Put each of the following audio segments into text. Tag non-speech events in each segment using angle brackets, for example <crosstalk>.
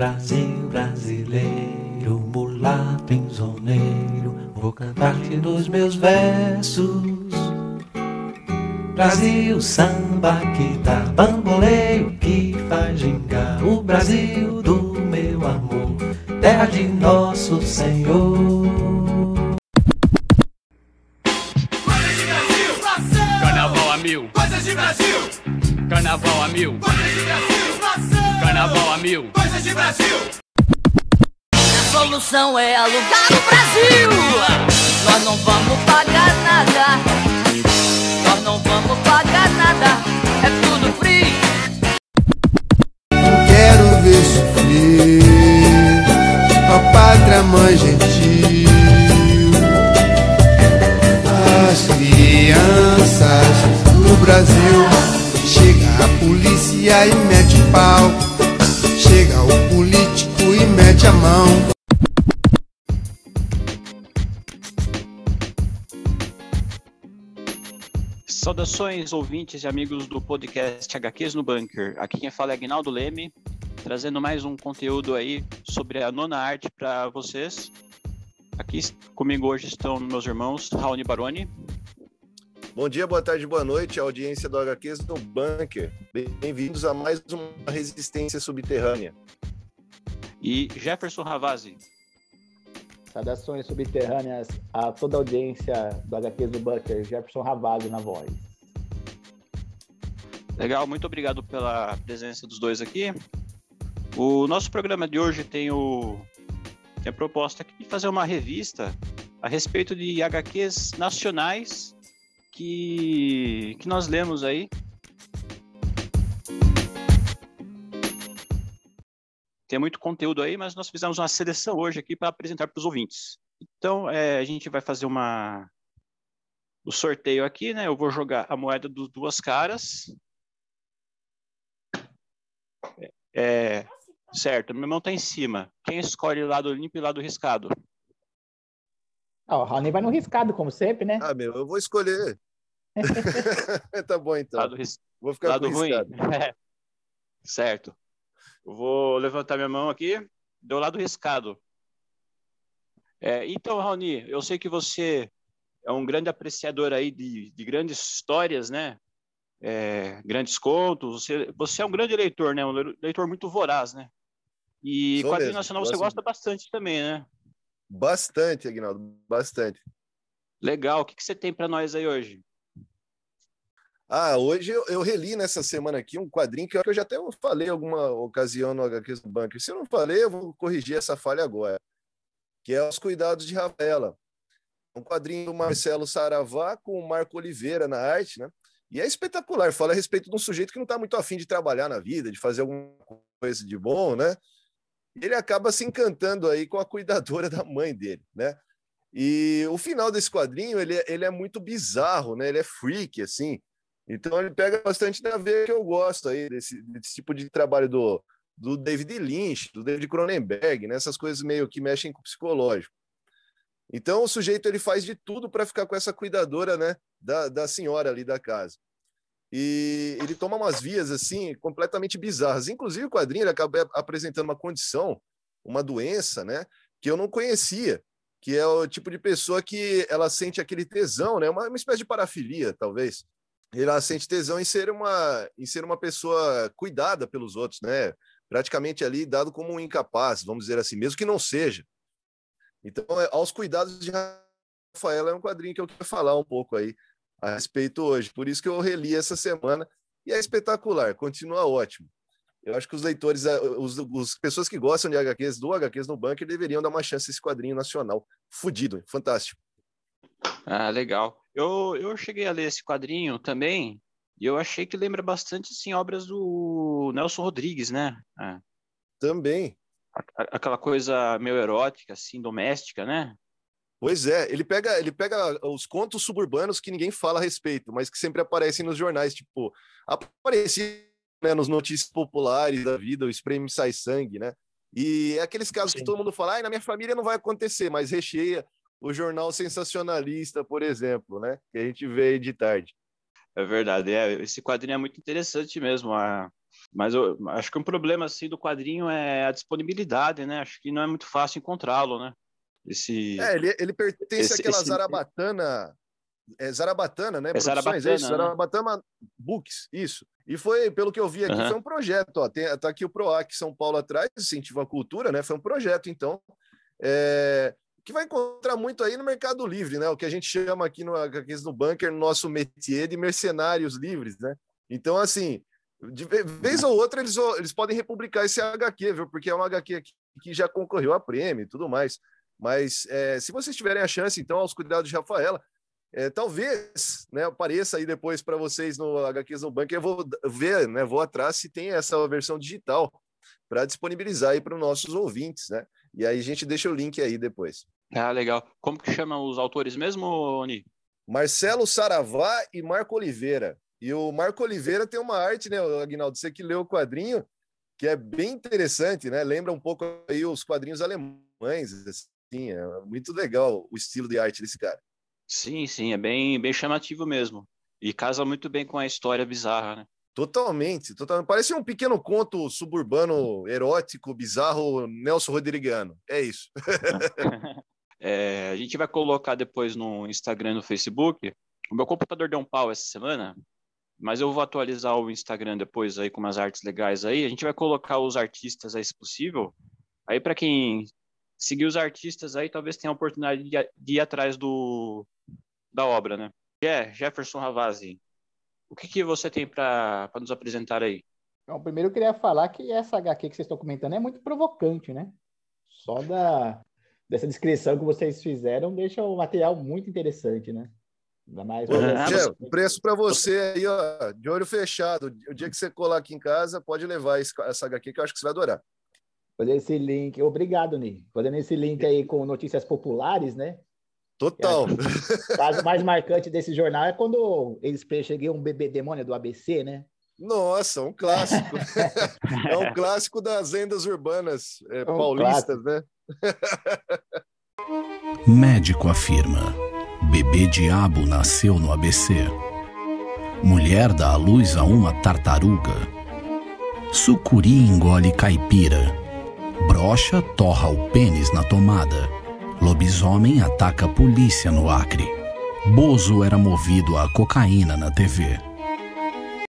Brasil brasileiro, mulato insoneiro, vou cantar-te nos meus versos. Brasil, samba que dá bamboleio, que faz gingar o Brasil do meu amor, terra de nosso Senhor. Coisas de Brasil! Carnaval a mil, Coisas de Brasil, carnaval a mil, coisas mil. Coisas de Brasil, A solução é alugar o Brasil. Nós não vamos pagar nada. Nós não vamos pagar nada. É tudo free. Quero ver sofrer a pátria mãe gentil. As crianças no Brasil. Chega a polícia e mete o pau. Mete a mão. Saudações, ouvintes e amigos do podcast HQs no Bunker. Aqui quem fala é Agnaldo Leme, trazendo mais um conteúdo aí sobre a nona arte para vocês. Aqui comigo hoje estão meus irmãos Raoni Baroni, Bom dia, boa tarde, boa noite, audiência do HQs no Bunker. Bem-vindos a mais uma resistência subterrânea. E Jefferson Ravazzi. Saudações subterrâneas a toda a audiência do HQs do Bunker, Jefferson Ravazzi na voz. Legal, muito obrigado pela presença dos dois aqui. O nosso programa de hoje tem, o, tem a proposta aqui de fazer uma revista a respeito de HQs nacionais que, que nós lemos aí. Tem muito conteúdo aí, mas nós fizemos uma seleção hoje aqui para apresentar para os ouvintes. Então, é, a gente vai fazer uma o sorteio aqui, né? Eu vou jogar a moeda dos duas caras. É, certo, meu irmão tá em cima. Quem escolhe lado limpo e lado riscado? Ah, o Raoni vai no riscado, como sempre, né? Ah, meu, eu vou escolher. <laughs> <laughs> tá bom, então. Lado, ris- Vou ficar lado com ruim. riscado. <laughs> certo. Eu vou levantar minha mão aqui. Deu lado riscado. É, então, Raoni, eu sei que você é um grande apreciador aí de, de grandes histórias, né? É, grandes contos. Você, você é um grande leitor, né? Um leitor muito voraz, né? E Sou quadrinho nacional você gosto gosta bastante também, né? Bastante, Agnaldo, bastante. Legal. O que, que você tem para nós aí hoje? Ah, hoje eu, eu reli nessa semana aqui um quadrinho que eu, já até falei alguma ocasião no HQs do. Se eu não falei, eu vou corrigir essa falha agora. Que é Os Cuidados de Ravela. Um quadrinho do Marcelo Saravá com o Marco Oliveira na arte, né? E é espetacular. Fala a respeito de um sujeito que não está muito afim de trabalhar na vida, de fazer alguma coisa de bom, né? Ele acaba se encantando aí com a cuidadora da mãe dele, né? E o final desse quadrinho, ele, é- ele é muito bizarro, né? Ele é freak, assim. Então ele pega bastante na veia que eu gosto aí, desse, desse tipo de trabalho do, do David Lynch, do David Cronenberg, né? Essas coisas meio que mexem com o psicológico. Então o sujeito ele faz de tudo para ficar com essa cuidadora, né? Da, da senhora ali da casa. E ele toma umas vias assim completamente bizarras. Inclusive o quadrinho ele acaba apresentando uma condição, uma doença, né? Que eu não conhecia, que é o tipo de pessoa que ela sente aquele tesão, né? Uma, uma espécie de parafilia, talvez. Ela sente tesão em ser uma em ser uma pessoa cuidada pelos outros, né? Praticamente ali dado como um incapaz, vamos dizer assim, mesmo que não seja. Então, é, aos cuidados de Rafaela é um quadrinho que eu quero falar um pouco aí a respeito hoje. Por isso que eu reli essa semana e é espetacular, continua ótimo. Eu acho que os leitores, eh, os, os pessoas que gostam de HQs, do HQs no Bunker, deveriam dar uma chance a esse quadrinho nacional. Fudido, fantástico. Ah, legal. Eu, eu cheguei a ler esse quadrinho também e eu achei que lembra bastante assim, obras do Nelson Rodrigues, né? Ah, Também. aquela coisa meio erótica, assim, doméstica, né? Pois é, ele pega, ele pega os contos suburbanos que ninguém fala a respeito, mas que sempre aparecem nos jornais, tipo, aparecia né, nos notícias populares da vida, o spray me sai sangue, né? E é aqueles casos que Sim. todo mundo fala, ai, na minha família não vai acontecer, mas recheia o jornal sensacionalista, por exemplo, né? Que a gente vê aí de tarde. É verdade. É, esse quadrinho é muito interessante mesmo. A, Mas eu acho que um problema assim do quadrinho é a disponibilidade, né? Acho que não é muito fácil encontrá-lo, né? Esse É, ele, ele pertence Esse- àquela esse- Zarabatana. É Zarabatana, né? É Zarabatana, isso? né? Zarabatana Books, isso. E foi, pelo que eu vi aqui, Aham. foi um projeto. Ó, tem, tá aqui o PROAC São Paulo atrás, incentivo à cultura, né? Foi um projeto, então. é, que vai encontrar muito aí no Mercado Livre, né? O que a gente chama aqui no, aqui no bunker, no nosso métier de mercenários livres, né? Então, assim, de ve- vez ou outra eles, eles podem republicar esse HQ, viu? Porque é um HQ aqui que já concorreu a prêmio e tudo mais. Mas é, se vocês tiverem a chance, então, aos cuidados de Rafaela, é, talvez né, apareça aí depois para vocês no HQs no Bunker. Eu vou ver, né? Vou atrás se tem essa versão digital para disponibilizar aí para os nossos ouvintes, né? E aí a gente deixa o link aí depois. Ah, legal. Como que chama os autores mesmo, Oni? Marcelo Saravá e Marco Oliveira. E o Marco Oliveira tem uma arte, né, Agnaldo? Você que leu o quadrinho, que é bem interessante, né? Lembra um pouco aí os quadrinhos alemães, assim, é muito legal o estilo de arte desse cara. Sim, sim, é bem, bem chamativo mesmo. E casa muito bem com a história bizarra, né? Totalmente, totalmente. Parece um pequeno conto suburbano, erótico, bizarro, Nelson Rodriguiano. É isso. <laughs> É, a gente vai colocar depois no Instagram e no Facebook. O meu computador deu um pau essa semana, mas eu vou atualizar o Instagram depois aí com umas artes legais aí. A gente vai colocar os artistas aí, se possível. Aí para quem seguir os artistas aí, talvez tenha a oportunidade de, ir atrás do da obra, né? É, Jefferson Ravazzi, o que, que você tem para nos apresentar aí? Então, primeiro eu queria falar que essa HQ que vocês estão comentando é muito provocante, né? Só da, dessa descrição que vocês fizeram deixa o material muito interessante, né? Ainda mais. O preço para você aí, ó, de olho fechado. O dia que você colar aqui em casa, pode levar esse- essa HQ que eu acho que você vai adorar. Fazer esse link. Obrigado, Ni. Fazendo esse link aí com notícias populares, né? Total. O caso mais marcante desse jornal é quando eles cheguei um bebê demônio do ABC, né? Nossa, um clássico. é um clássico das lendas urbanas é, um paulistas, né? Médico afirma: bebê diabo nasceu no ABC. Mulher dá à luz a uma tartaruga. Sucuri engole caipira. Brocha torra o pênis na tomada. Lobisomem ataca a polícia no Acre. Bozo era movido a cocaína na TV.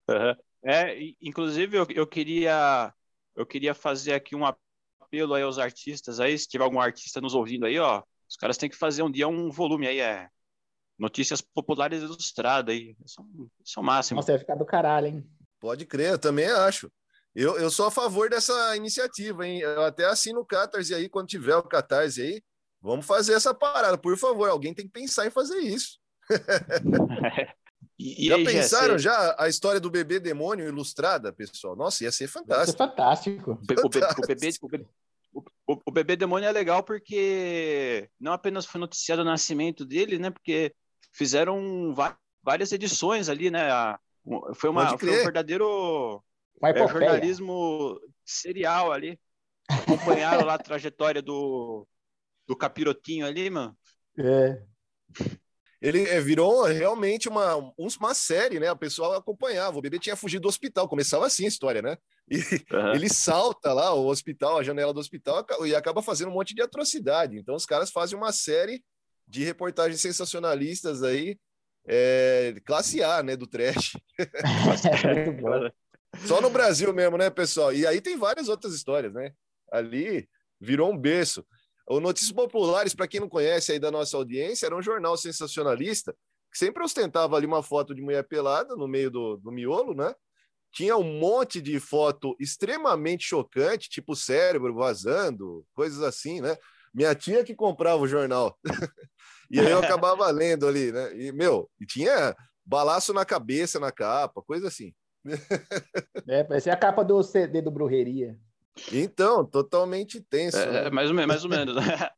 Aham. É, inclusive eu, eu queria eu queria fazer aqui um apelo aí aos artistas aí, se tiver algum artista nos ouvindo aí, ó, os caras têm que fazer um dia um volume aí, é notícias populares ilustradas aí, isso, é isso é o máximo. Nossa, vai ficar do caralho, hein? Pode crer, eu também acho. Eu, eu sou a favor dessa iniciativa, hein? Eu até assino o Catarse aí, quando tiver o Catarse aí. Vamos fazer essa parada, por favor. Alguém tem que pensar em fazer isso. <laughs> E, e já aí, Jé, pensaram você- já a história do bebê demônio ilustrada, pessoal? Nossa, ia ser Isso é fantástico. fantástico. o, be- o be- o bebê, o, bebê, o- bebê demônio é legal porque não apenas foi noticiado o nascimento dele, né? Porque fizeram várias edições ali, né? A- um- foi, uma, foi um verdadeiro Uma é, jornalismo serial ali. Acompanharam lá a trajetória do, do capirotinho ali, mano. É. Ele é, virou realmente uma, um- uma série, né? O pessoal acompanhava. O bebê tinha fugido do hospital. Começava assim a história, né? E Aham. ele salta lá, o hospital, a janela do hospital, e acaba fazendo um monte de atrocidade. Então, os caras fazem uma série de reportagens sensacionalistas aí, é, classe A, né? Do trash. <laughs> Muito bom. Só no Brasil mesmo, né, pessoal? E aí tem várias outras histórias, né? Ali virou um berço. O Notícias Populares, para quem não conhece aí da nossa audiência, era um jornal sensacionalista que sempre ostentava ali uma foto de mulher pelada no meio do, do miolo, né? Tinha um monte de foto extremamente chocante, tipo cérebro vazando, coisas assim, né? Minha tia que comprava o jornal. <laughs> e aí eu <laughs> acabava lendo ali, né? E, meu, e tinha balaço na cabeça, na capa, coisa assim. <laughs> É, parecia a capa do CD do Brujeria. Então, totalmente tenso. É, né? é, mais, ou menos, mais ou <laughs> menos. né?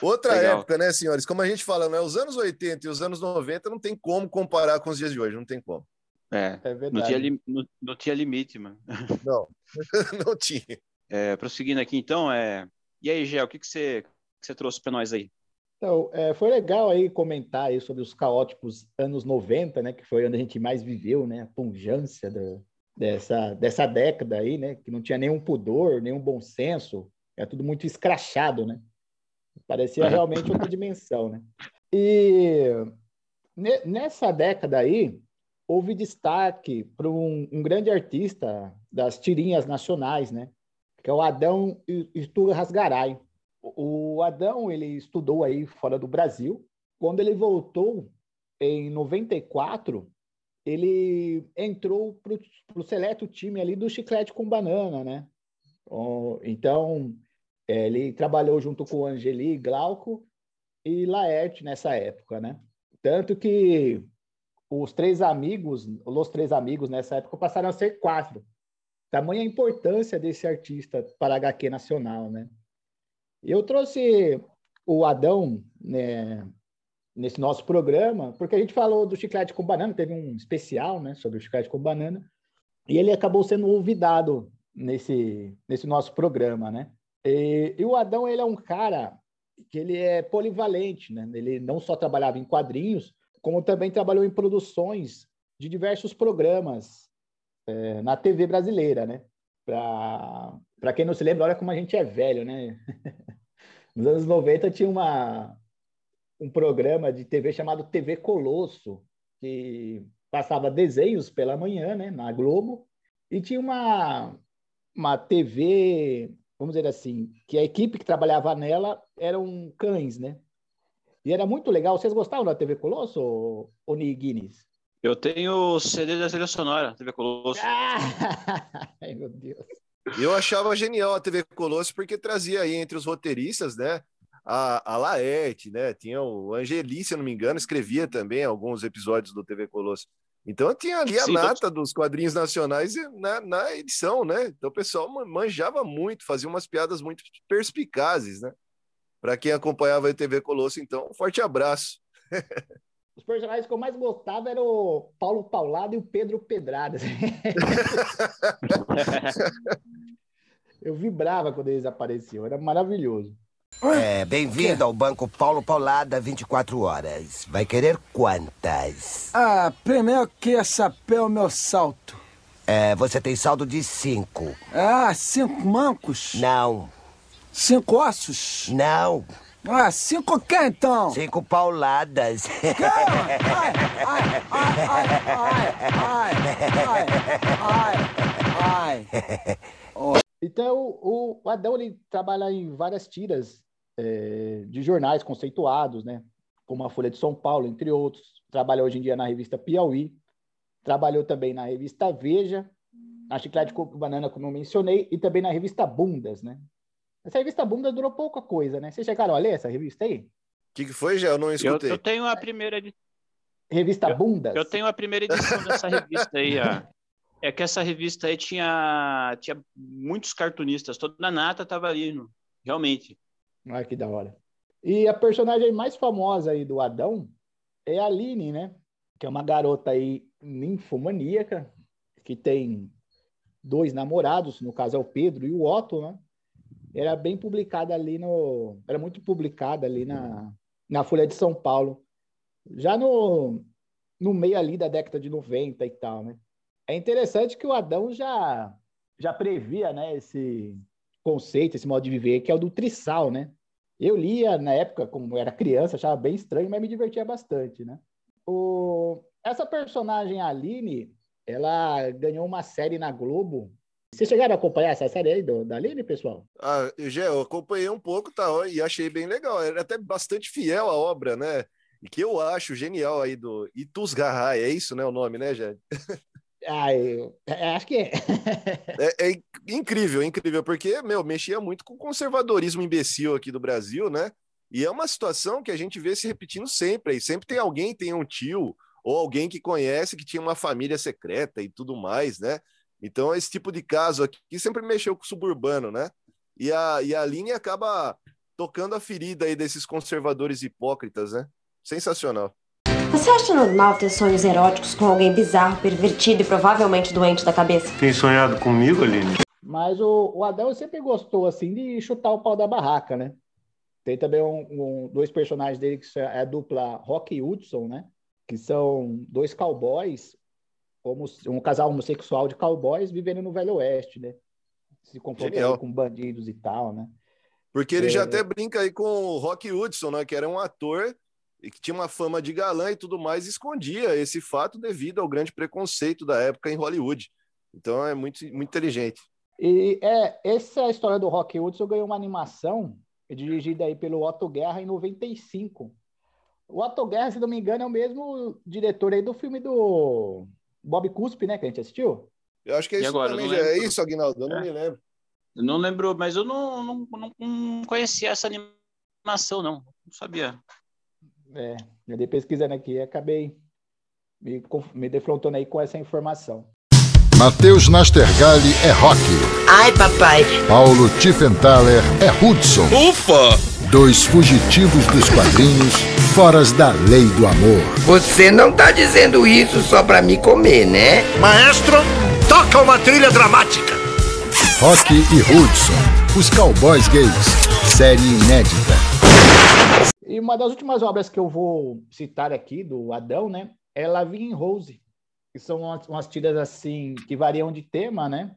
Outra legal. época, né, senhores? Como a gente fala, né? Os anos 80 e os anos 90 não tem como comparar com os dias de hoje, não tem como. É, É não verdade. tinha, lim- não, não tinha limite, mano. <laughs> Não, <laughs> não tinha. É, prosseguindo aqui, então, é... e aí, Gé, o que, que, você, que você trouxe para nós aí? Então, é, foi legal aí comentar aí sobre os caóticos anos 90, né? Que foi onde a gente mais viveu, né? A pungência do- dessa, dessa década aí, né? Que não tinha nenhum pudor, nenhum bom senso, é tudo muito escrachado, né? Parecia realmente outra dimensão, né? E ne- nessa década aí, houve destaque para um, um grande artista das tirinhas nacionais, né? Que é o Adão Rasgaray. O o Adão, ele estudou aí fora do Brasil. Quando ele voltou, em 94, ele entrou para o seleto time ali do Chiclete com Banana, né? Então, eh, ele trabalhou junto com Angeli, Glauco e Laerte nessa época, né? Tanto que os três amigos, os três amigos nessa época passaram a ser quatro. Tamanha a importância desse artista para a HQ nacional, né? Eu trouxe o Adão, né, nesse nosso programa, porque a gente falou do chiclete com banana, teve um especial, né, sobre o chiclete com banana, e ele acabou sendo olvidado nesse, nesse nosso programa, né? E, e o Adão, ele é um cara que ele é polivalente, né? Ele não só trabalhava em quadrinhos, como também trabalhou em produções de diversos programas eh, na TV brasileira, né? Para quem não se lembra, olha como a gente é velho, né? <laughs> Nos anos 90 tinha uma, um programa de TV chamado TV Colosso, que passava desenhos pela manhã, né, na Globo, e tinha uma, uma TV, vamos dizer assim, que a equipe que trabalhava nela eram cães, né? E era muito legal. Vocês gostavam da TV Colosso, ô- ô Ni Guinness? Eu tenho o CD da trilha sonora, TV Colosso. Ah! <laughs> Ai, meu Deus. Eu achava genial a TV Colosso porque trazia aí entre os roteiristas, né? A, a Laerte, né? Tinha o Angeli, se eu não me engano, escrevia também alguns episódios do TV Colosso. Então tinha ali a Sim, nata dos quadrinhos nacionais na, na edição, né? Então o pessoal man- manjava muito, fazia umas piadas muito perspicazes, né? Para quem acompanhava a TV Colosso, então, um forte abraço. <laughs> Os personagens que eu mais gostava eram o Paulo Paulado e o Pedro Pedradas. <laughs> <laughs> Eu vibrava quando eles apareciam, era maravilhoso. É, bem-vindo ao Banco Paulo Paulada 24 horas. Vai querer quantas? Ah, primeiro que o meu salto. É, você tem saldo de cinco. Ah, cinco mancos? Não, Cinco ossos? não. Ah, cinco o quê então? Cinco pauladas. Ai, ai, ai, ai, ai, ai, ai. <laughs> Então, o, o Adão ele trabalha em várias tiras eh, de jornais conceituados, né? Como a Folha de São Paulo, entre outros. Trabalha hoje em dia na revista Piauí. Trabalhou também na revista Veja, na Chiclete com Banana, como eu mencionei, e também na revista Bundas, né? Essa revista Bundas durou pouca coisa, né? Vocês chegaram a ler essa revista aí? O que, que foi, já? Eu não Eu, escutei. eu tenho a primeira edi- Revista Bundas? eu tenho a primeira edição dessa revista aí. ó. É que essa revista aí tinha, tinha muitos cartunistas, toda a nata estava ali, no- realmente. Olha que da hora. E a personagem mais famosa aí do Adão é a Aline, né? Que é uma garota aí ninfomaníaca, que tem dois namorados, no caso é o Pedro e o Otto, né? Era bem publicada ali no... Era muito publicada ali na, na Folha de São Paulo. Já no, no meio ali da década de 90 e tal, né? É interessante que o Adão já, já previa, né, esse conceito, esse modo de viver, que é o do trissal, né? Eu lia na época, como era criança, achava bem estranho, mas me divertia bastante, né? O... Essa personagem Aline, ela ganhou uma série na Globo. Vocês chegaram a acompanhar essa série aí do, da Aline, pessoal? Ah, eu já eu acompanhei um pouco, tá? E achei bem legal. Era até bastante fiel à obra, né? E que eu acho genial aí do Itus Garray, é isso, né? O nome, né, Jé? <laughs> Ah, eu... é, acho que é. <laughs> É, é incrível, é incrível, porque, meu, mexia muito com o conservadorismo imbecil aqui do Brasil, né? E é uma situação que a gente vê se repetindo sempre. aí sempre tem alguém, tem um tio, ou alguém que conhece que tinha uma família secreta e tudo mais, né? Então, esse tipo de caso aqui sempre mexeu com o suburbano, né? E a, e a Aline acaba tocando a ferida aí desses conservadores hipócritas, né? Sensacional. Você acha normal ter sonhos eróticos com alguém bizarro, pervertido e provavelmente doente da cabeça? Tem sonhado comigo, Aline? Mas o, o Adão sempre gostou, assim, de chutar o pau da barraca, né? Tem também um, um- dois personagens dele que é a dupla Rock e Hudson, né? Que são dois cowboys como um casal homossexual de cowboys vivendo no Velho Oeste, né? Se Genial. com bandidos e tal, né? Porque ele É. já até brinca aí com o Rock Hudson, né? Que era um ator e que tinha uma fama de galã e tudo mais, escondia esse fato devido ao grande preconceito da época em Hollywood. Então é muito, muito inteligente. E é, essa história do Rock Hudson ganhou uma animação dirigida aí pelo Otto Guerra em 95. O Otto Guerra, se não me engano, é o mesmo diretor aí do filme do Bob Cuspe, né, que a gente assistiu. Eu acho que é isso agora? Também. É isso, Aguinaldo? Eu não É. me lembro. Eu não lembro, mas eu não, não, não, não conhecia essa animação, não. Não sabia. É, eu dei pesquisando aqui e acabei me, me defrontando aí com essa informação. Matheus Nastergalli é rock. Ai, papai. Paulo Tiffenthaler é Hudson. Ufa! Dois fugitivos dos quadrinhos, foras da lei do amor. Você não tá dizendo isso só pra me comer, né? Maestro, toca uma trilha dramática. Rock e Hudson, os cowboys gays. Série inédita. E uma das últimas obras que eu vou citar aqui, do Adão, né, é Lavigne Rose, que são umas, umas tiras assim, que variam de tema, né?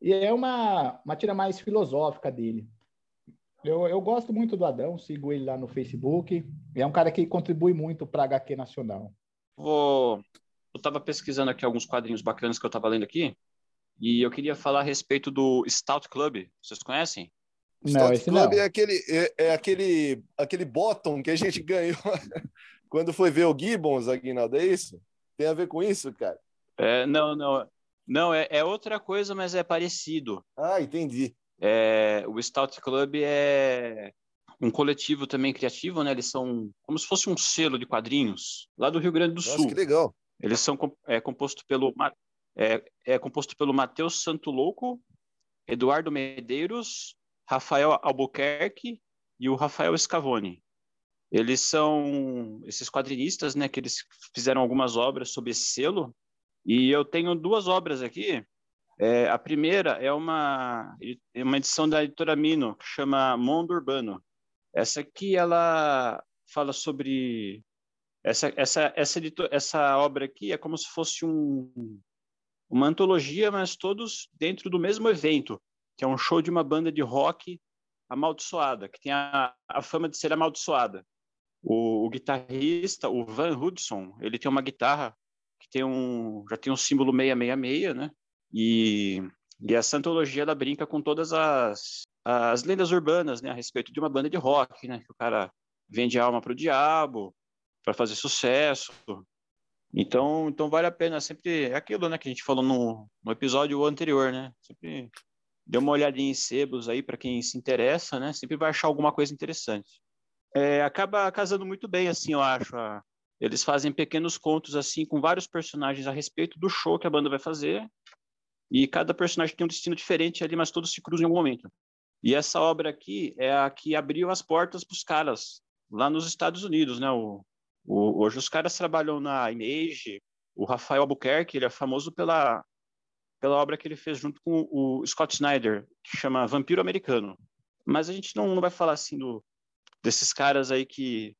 E é uma, uma tira mais filosófica dele. Eu, eu gosto muito do Adão, sigo ele lá no Facebook. É um cara que contribui muito para a HQ Nacional. Vou... Eu estava pesquisando aqui alguns quadrinhos bacanas que eu estava lendo aqui. E eu queria falar a respeito do Stout Club. Vocês conhecem? Não, Stout esse Club não. é aquele, é, é aquele, aquele bottom que a gente <laughs> ganhou <laughs> quando foi ver o Gibbons, Aguinaldo, é isso? Tem a ver com isso, cara? É, não, não. Não, é, é outra coisa, mas é parecido. Ah, entendi. É, o Stout Club é um coletivo também criativo, né? Eles são como se fosse um selo de quadrinhos lá do Rio Grande do Nossa, Sul. que legal. Eles são é, composto pelo é, é composto pelo Matheus Santo Louco, Eduardo Medeiros, Rafael Albuquerque e o Rafael Scavone. Eles são esses quadrinistas, né? Que eles fizeram algumas obras sob esse selo. E eu tenho duas obras aqui. É, a primeira é uma, é uma edição da editora Mino, que chama Mundo Urbano. Essa aqui, ela fala sobre... Essa, essa, essa, edito- essa obra aqui é como se fosse um, uma antologia, mas todos dentro do mesmo evento, que é um show de uma banda de rock amaldiçoada, que tem a, a fama de ser amaldiçoada. O, o guitarrista, o Van Hudson, ele tem uma guitarra que tem um, já tem um símbolo 666, né? E, e essa antologia ela brinca com todas as, as lendas urbanas, né, a respeito de uma banda de rock, né, que o cara vende alma para o diabo para fazer sucesso. Então, então vale a pena sempre é aquilo, né, que a gente falou no, no episódio anterior, né? Sempre dê uma olhadinha em sebos aí para quem se interessa, né? Sempre vai achar alguma coisa interessante. É, acaba casando muito bem, assim, eu acho. a- eles fazem pequenos contos assim com vários personagens a respeito do show que a banda vai fazer. E cada personagem tem um destino diferente ali, mas todos se cruzam em algum momento. E essa obra aqui é a que abriu as portas para os caras lá nos Estados Unidos, né? O, o- hoje os caras trabalham na Image. O Rafael Albuquerque, ele é famoso pela pela obra que ele fez junto com o Scott Snyder, que chama Vampiro Americano. Mas a gente não, não vai falar assim do, desses caras aí que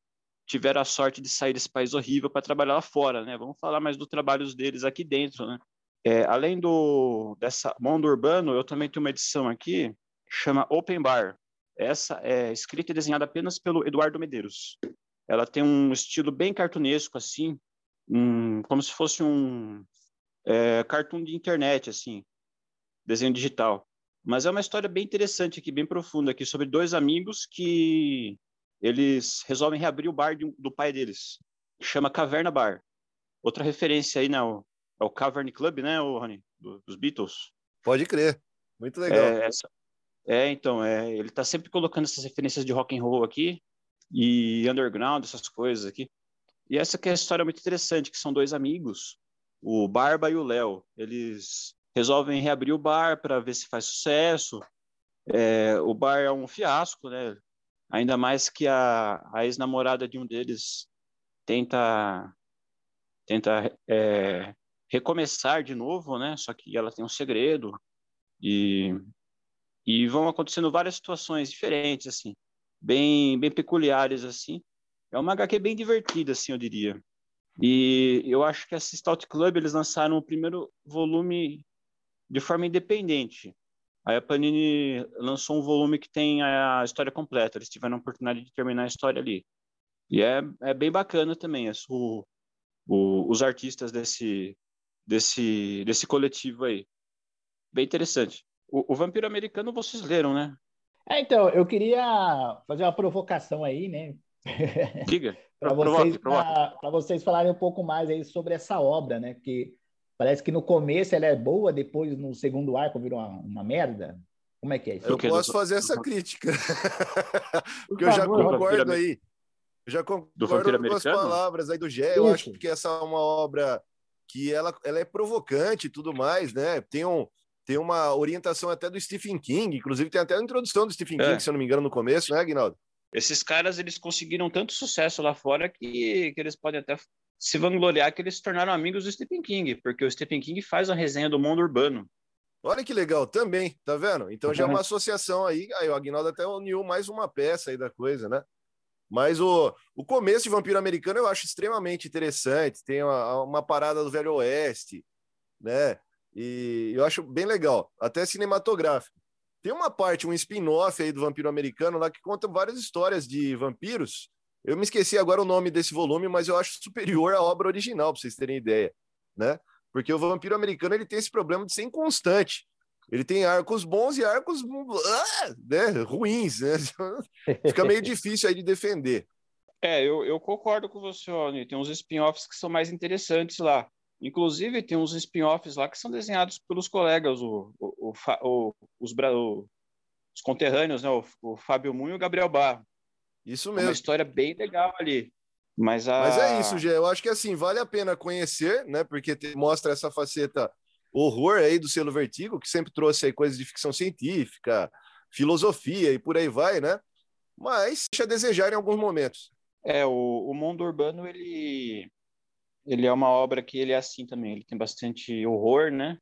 tiveram a sorte de sair desse país horrível para trabalhar lá fora, né? Vamos falar mais dos trabalhos deles aqui dentro, né? É, além do dessa Mundo Urbano, eu também tenho uma edição aqui chama Open Bar. Essa é escrita e desenhada apenas pelo Eduardo Medeiros. Ela tem um estilo bem cartunesco, assim, um, como se fosse um é, cartoon de internet, assim, desenho digital. Mas é uma história bem interessante aqui, bem profunda aqui, sobre dois amigos que eles resolvem reabrir o bar de do pai deles, que chama Caverna Bar. Outra referência aí, né, o, é o Cavern Club, né, o Rony, do- dos Beatles. Pode crer. Muito legal. É, essa- é, então, é, ele tá sempre colocando essas referências de rock and roll aqui e underground, essas coisas aqui. E essa que é a história muito interessante, que são dois amigos, o Barba e o Léo. Eles resolvem reabrir o bar para ver se faz sucesso. É, o bar é um fiasco, né? Ainda mais que a, a ex-namorada de um deles tenta tenta é, recomeçar de novo, né? Só que ela tem um segredo e e vão acontecendo várias situações diferentes assim, bem bem peculiares assim. É uma HQ bem divertida assim, eu diria. E eu acho que essa Stout Club eles lançaram o primeiro volume de forma independente. Aí a Panini lançou um volume que tem a história completa. Eles tiveram a oportunidade de terminar a história ali. E é, é bem bacana também. É, o, o, os artistas desse, desse, desse coletivo aí. Bem interessante. O, o Vampiro Americano vocês leram, né? É, então, eu queria fazer uma provocação aí, né? Diga. <laughs> para vocês, vocês falarem um pouco mais aí sobre essa obra, né? Que parece que no começo ela é boa, depois no segundo arco virou uma, uma merda. Como é que é isso? Eu posso fazer essa crítica. <laughs> Porque eu já concordo aí. Eu já concordo com as palavras aí do Gé. Eu acho que essa é uma obra que ela, ela é provocante e tudo mais, né? Tem, um, tem uma orientação até do Stephen King, inclusive tem até a introdução do Stephen King, é. se eu não me engano, no começo, né, Aguinaldo? Esses caras, eles conseguiram tanto sucesso lá fora que, que eles podem até se vangloriar que eles se tornaram amigos do Stephen King, porque o Stephen King faz a resenha do mundo urbano. Olha que legal, também, tá vendo? Então já é uma associação aí, aí o Agnaldo até uniu mais uma peça aí da coisa, né? Mas o, o começo de Vampiro Americano eu acho extremamente interessante, tem uma, uma parada do Velho Oeste, né? E eu acho bem legal, até cinematográfico. Tem uma parte, um spin-off aí do Vampiro Americano lá que conta várias histórias de vampiros. Eu me esqueci agora o nome desse volume, mas eu acho superior à obra original, para vocês terem ideia, né? Porque o Vampiro Americano ele tem esse problema de ser inconstante. Ele tem arcos bons e arcos ah, né, ruins, né? <laughs> Fica meio difícil aí de defender. É, eu, eu concordo com você, Oni. Tem uns spin-offs que são mais interessantes lá. Inclusive, tem uns spin-offs lá que são desenhados pelos colegas, o, o, o, os, os, conterrâneos, né? O, Fábio Munho e o Gabriel Barro. Isso mesmo. É uma história bem legal ali. Mas, a... Mas é isso, Gê. Eu acho que assim, vale a pena conhecer, né? Porque te, mostra essa faceta horror aí do selo Vertigo, que sempre trouxe aí coisas de ficção científica, filosofia e por aí vai, né? Mas deixa a desejar em alguns momentos. É, o, o mundo urbano, ele ele é uma obra que ele é assim também, ele tem bastante horror, né?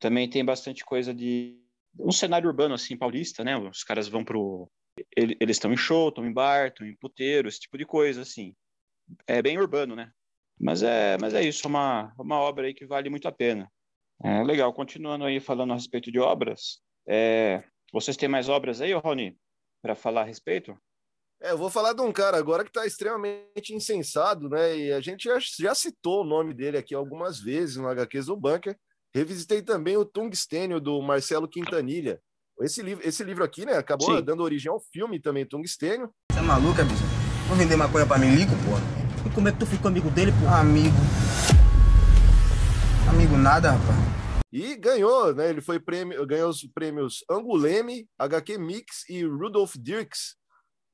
Também tem bastante coisa de um cenário urbano assim paulista, né? Os caras vão pro eles estão em show, estão em bar, estão em puteiro, esse tipo de coisa assim. É bem urbano, né? Mas é, mas é isso, é uma uma obra aí que vale muito a pena. É legal, continuando aí falando a respeito de obras, é, vocês têm mais obras aí, Rony, para falar a respeito? É, eu vou falar de um cara agora que está extremamente insensado, né? E a gente já, já, citou o nome dele aqui algumas vezes no HQs do Bunker. Revisitei também o Tungstênio do Marcelo Quintanilha. Esse livro, esse livro aqui, né, acabou Sim. dando origem ao filme também, Tungstênio. Você é maluco, bicho? Vou vender maconha pra Milico, pô? E como é que tu ficou amigo dele, pô? Amigo. Amigo nada, rapaz. E ganhou, né? Ele foi prêmio, ganhou os prêmios Anguleme, HQ Mix e Rudolf Dirks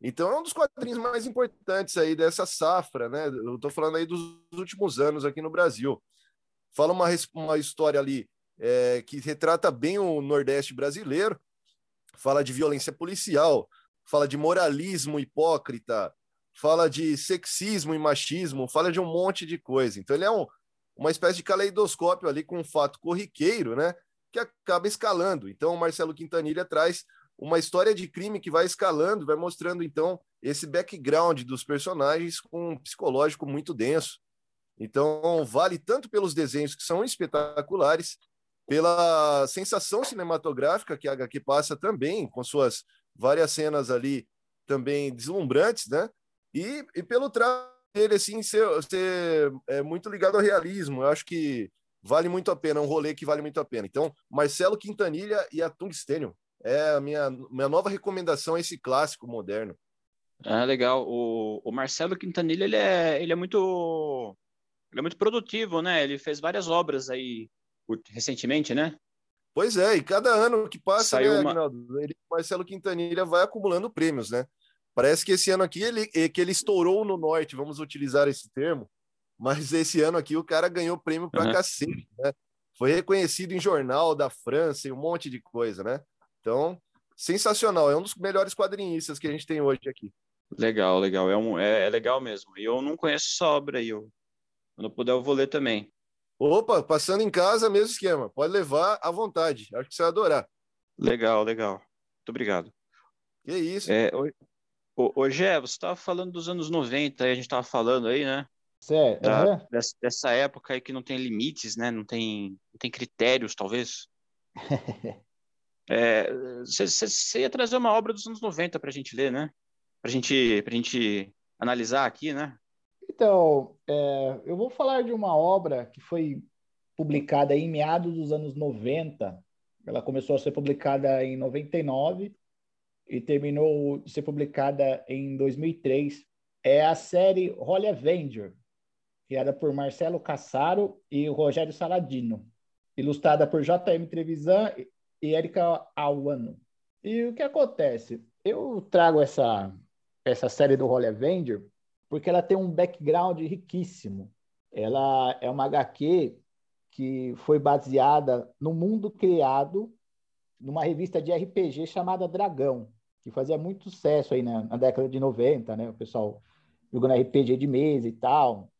então é um dos quadrinhos mais importantes aí dessa safra, né? Eu estou falando aí dos últimos anos aqui no Brasil. Fala uma, uma história ali é, que retrata bem o Nordeste brasileiro, fala de violência policial, fala de moralismo hipócrita, fala de sexismo e machismo, fala de um monte de coisa. Então ele é um, uma espécie de caleidoscópio ali com um fato corriqueiro, né? Que acaba escalando. Então o Marcelo Quintanilha traz uma história de crime que vai escalando, vai mostrando então esse background dos personagens com um psicológico muito denso. Então, vale tanto pelos desenhos que são espetaculares, pela sensação cinematográfica que a HQ passa também, com suas várias cenas ali também deslumbrantes, né? E, e pelo traço dele, assim, ser, ser é, muito ligado ao realismo. Eu acho que vale muito a pena, é um rolê que vale muito a pena. Então, Marcelo Quintanilha e a Tungstênio é a minha, minha nova recomendação a esse clássico moderno. Ah, legal. O, o Marcelo Quintanilha, ele é, ele é muito ele é muito produtivo, né? Ele fez várias obras aí recentemente, né? Pois é, e cada ano que passa, Saiu né, uma... Aguinaldo, ele, Marcelo Quintanilha vai acumulando prêmios, né? Parece que esse ano aqui ele, que ele estourou no norte, vamos utilizar esse termo, mas esse ano aqui o cara ganhou prêmio pra uhum. cacete, né? Foi reconhecido em jornal da França e um monte de coisa, né? Então, sensacional. É um dos melhores quadrinistas que a gente tem hoje aqui. Legal, legal. É, um, é, é legal mesmo. E eu não conheço essa obra aí. Eu, quando puder, eu vou ler também. Opa, passando em casa, mesmo esquema. Pode levar à vontade. Acho que você vai adorar. Legal, legal. Muito obrigado. Que isso. É, hoje, é, você estava falando dos anos 90, aí a gente estava falando aí, né? Certo. da- aham. dessa, dessa época aí que não tem limites, né? Não tem, não tem critérios, talvez. <laughs> É, Você você ia trazer uma obra dos anos 90 para a gente ler, né? Para gente, a gente analisar aqui, né? Então, é, eu vou falar de uma obra que foi publicada em meados dos anos 90. Ela começou a ser publicada em 99 e terminou de ser publicada em 2003. É a série Holy Avenger, criada por Marcelo Cassaro e Rogério Saladino, ilustrada por J.M. Trevisan e Erika Awano. E o que acontece? Eu trago essa, essa série do Holy Avenger porque ela tem um background riquíssimo. Ela é uma HQ que foi baseada no mundo criado numa revista de RPG chamada Dragão, que fazia muito sucesso aí na, na década de 90, né? O pessoal jogando RPG de mesa e tal.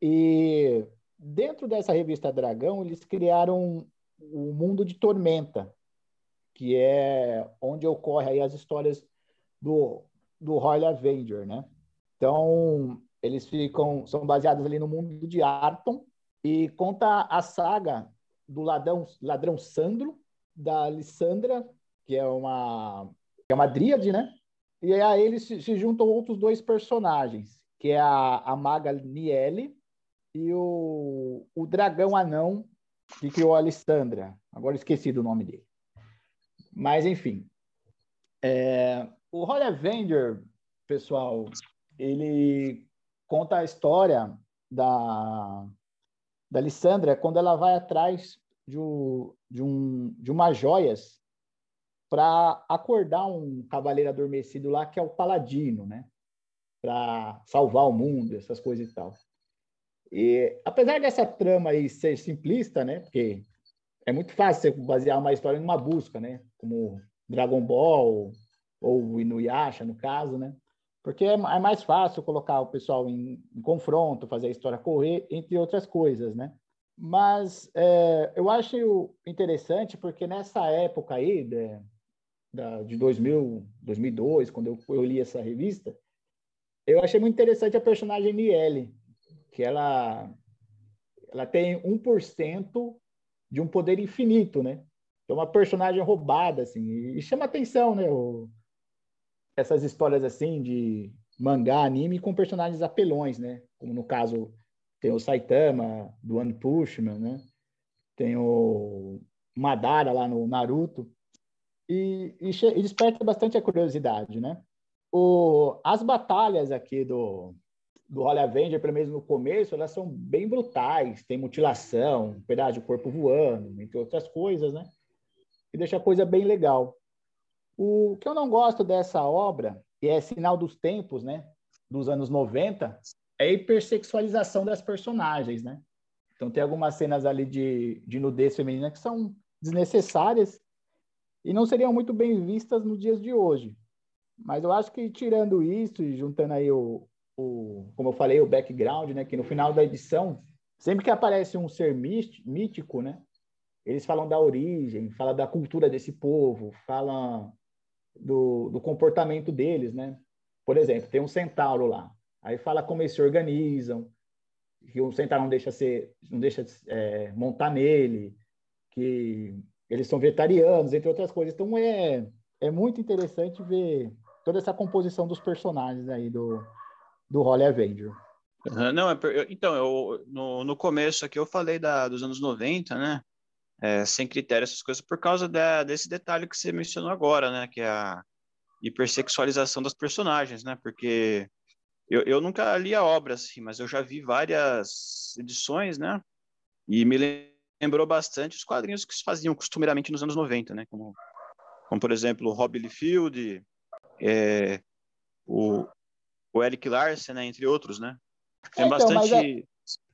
E dentro dessa revista Dragão, eles criaram o mundo de Tormenta, que é onde ocorre aí as histórias do, do Royal Avenger, né? Então, eles ficam, são baseados ali no mundo de Arton e conta a saga do ladrão, ladrão Sandro, da Lissandra, que é uma, que é uma dríade, né? E aí eles se, se juntam outros dois personagens, que é a, a maga Niele e o, o dragão anão que criou a Lissandra. Agora esqueci do nome dele. Mas, enfim. É, o Holy Avenger, pessoal, ele conta a história da, da Lissandra quando ela vai atrás de, um, de, um, de umas joias para acordar um cavaleiro adormecido lá, que é o Paladino, né? Para salvar o mundo, essas coisas e tal. E apesar dessa trama aí ser simplista, né? Porque é muito fácil você basear uma história numa busca, né? Como Dragon Ball ou Inuyasha, no caso, né? Porque é, é mais fácil colocar o pessoal em, em, confronto, fazer a história correr, entre outras coisas, né? Mas é, eu acho interessante porque nessa época aí, de, da, de 2000, 2002, quando eu, eu li essa revista, eu achei muito interessante a personagem Niele, que ela, ela tem 1% de um poder infinito, né? É uma personagem roubada, assim, e chama atenção, né? O, essas histórias assim de mangá, anime com personagens apelões, né? Como no caso tem o Saitama do One Punch Man, né? Tem o Madara lá no Naruto e, e, e desperta bastante a curiosidade, né? O, as batalhas aqui do do Holy Avenger, pelo menos no começo, elas são bem brutais, tem mutilação, um pedaço de corpo voando, entre outras coisas, né? E deixa a coisa bem legal. O que eu não gosto dessa obra, e é sinal dos tempos, né, dos anos 90, é a hipersexualização das personagens, né? Então tem algumas cenas ali de, de nudez feminina que são desnecessárias e não seriam muito bem vistas nos dias de hoje. Mas eu acho que tirando isso e juntando aí o, o como eu falei, o background, né, que no final da edição, sempre que aparece um ser mítico, né, eles falam da origem, falam da cultura desse povo, falam do, do comportamento deles, né? Por exemplo, tem um centauro lá, aí fala como eles se organizam, que o centauro não deixa ser, não deixa é, montar nele, que eles são vegetarianos, entre outras coisas. Então é é muito interessante ver toda essa composição dos personagens aí do do Holy Avenger. Uhum, não, é, eu, então, eu, no, no começo aqui eu falei da, dos anos 90, né? É, sem critério, essas coisas, por causa da, desse detalhe que você mencionou agora, né? Que é a hipersexualização das personagens, né? Porque eu, eu nunca li a obra, assim, mas eu já vi várias edições, né? E me lembrou bastante os quadrinhos que se faziam costumeiramente nos anos 90, né? Como, como por exemplo, Rob Liefeld, é, o, o Eric Larsen, né? Entre outros, né? Tem É, então, bastante...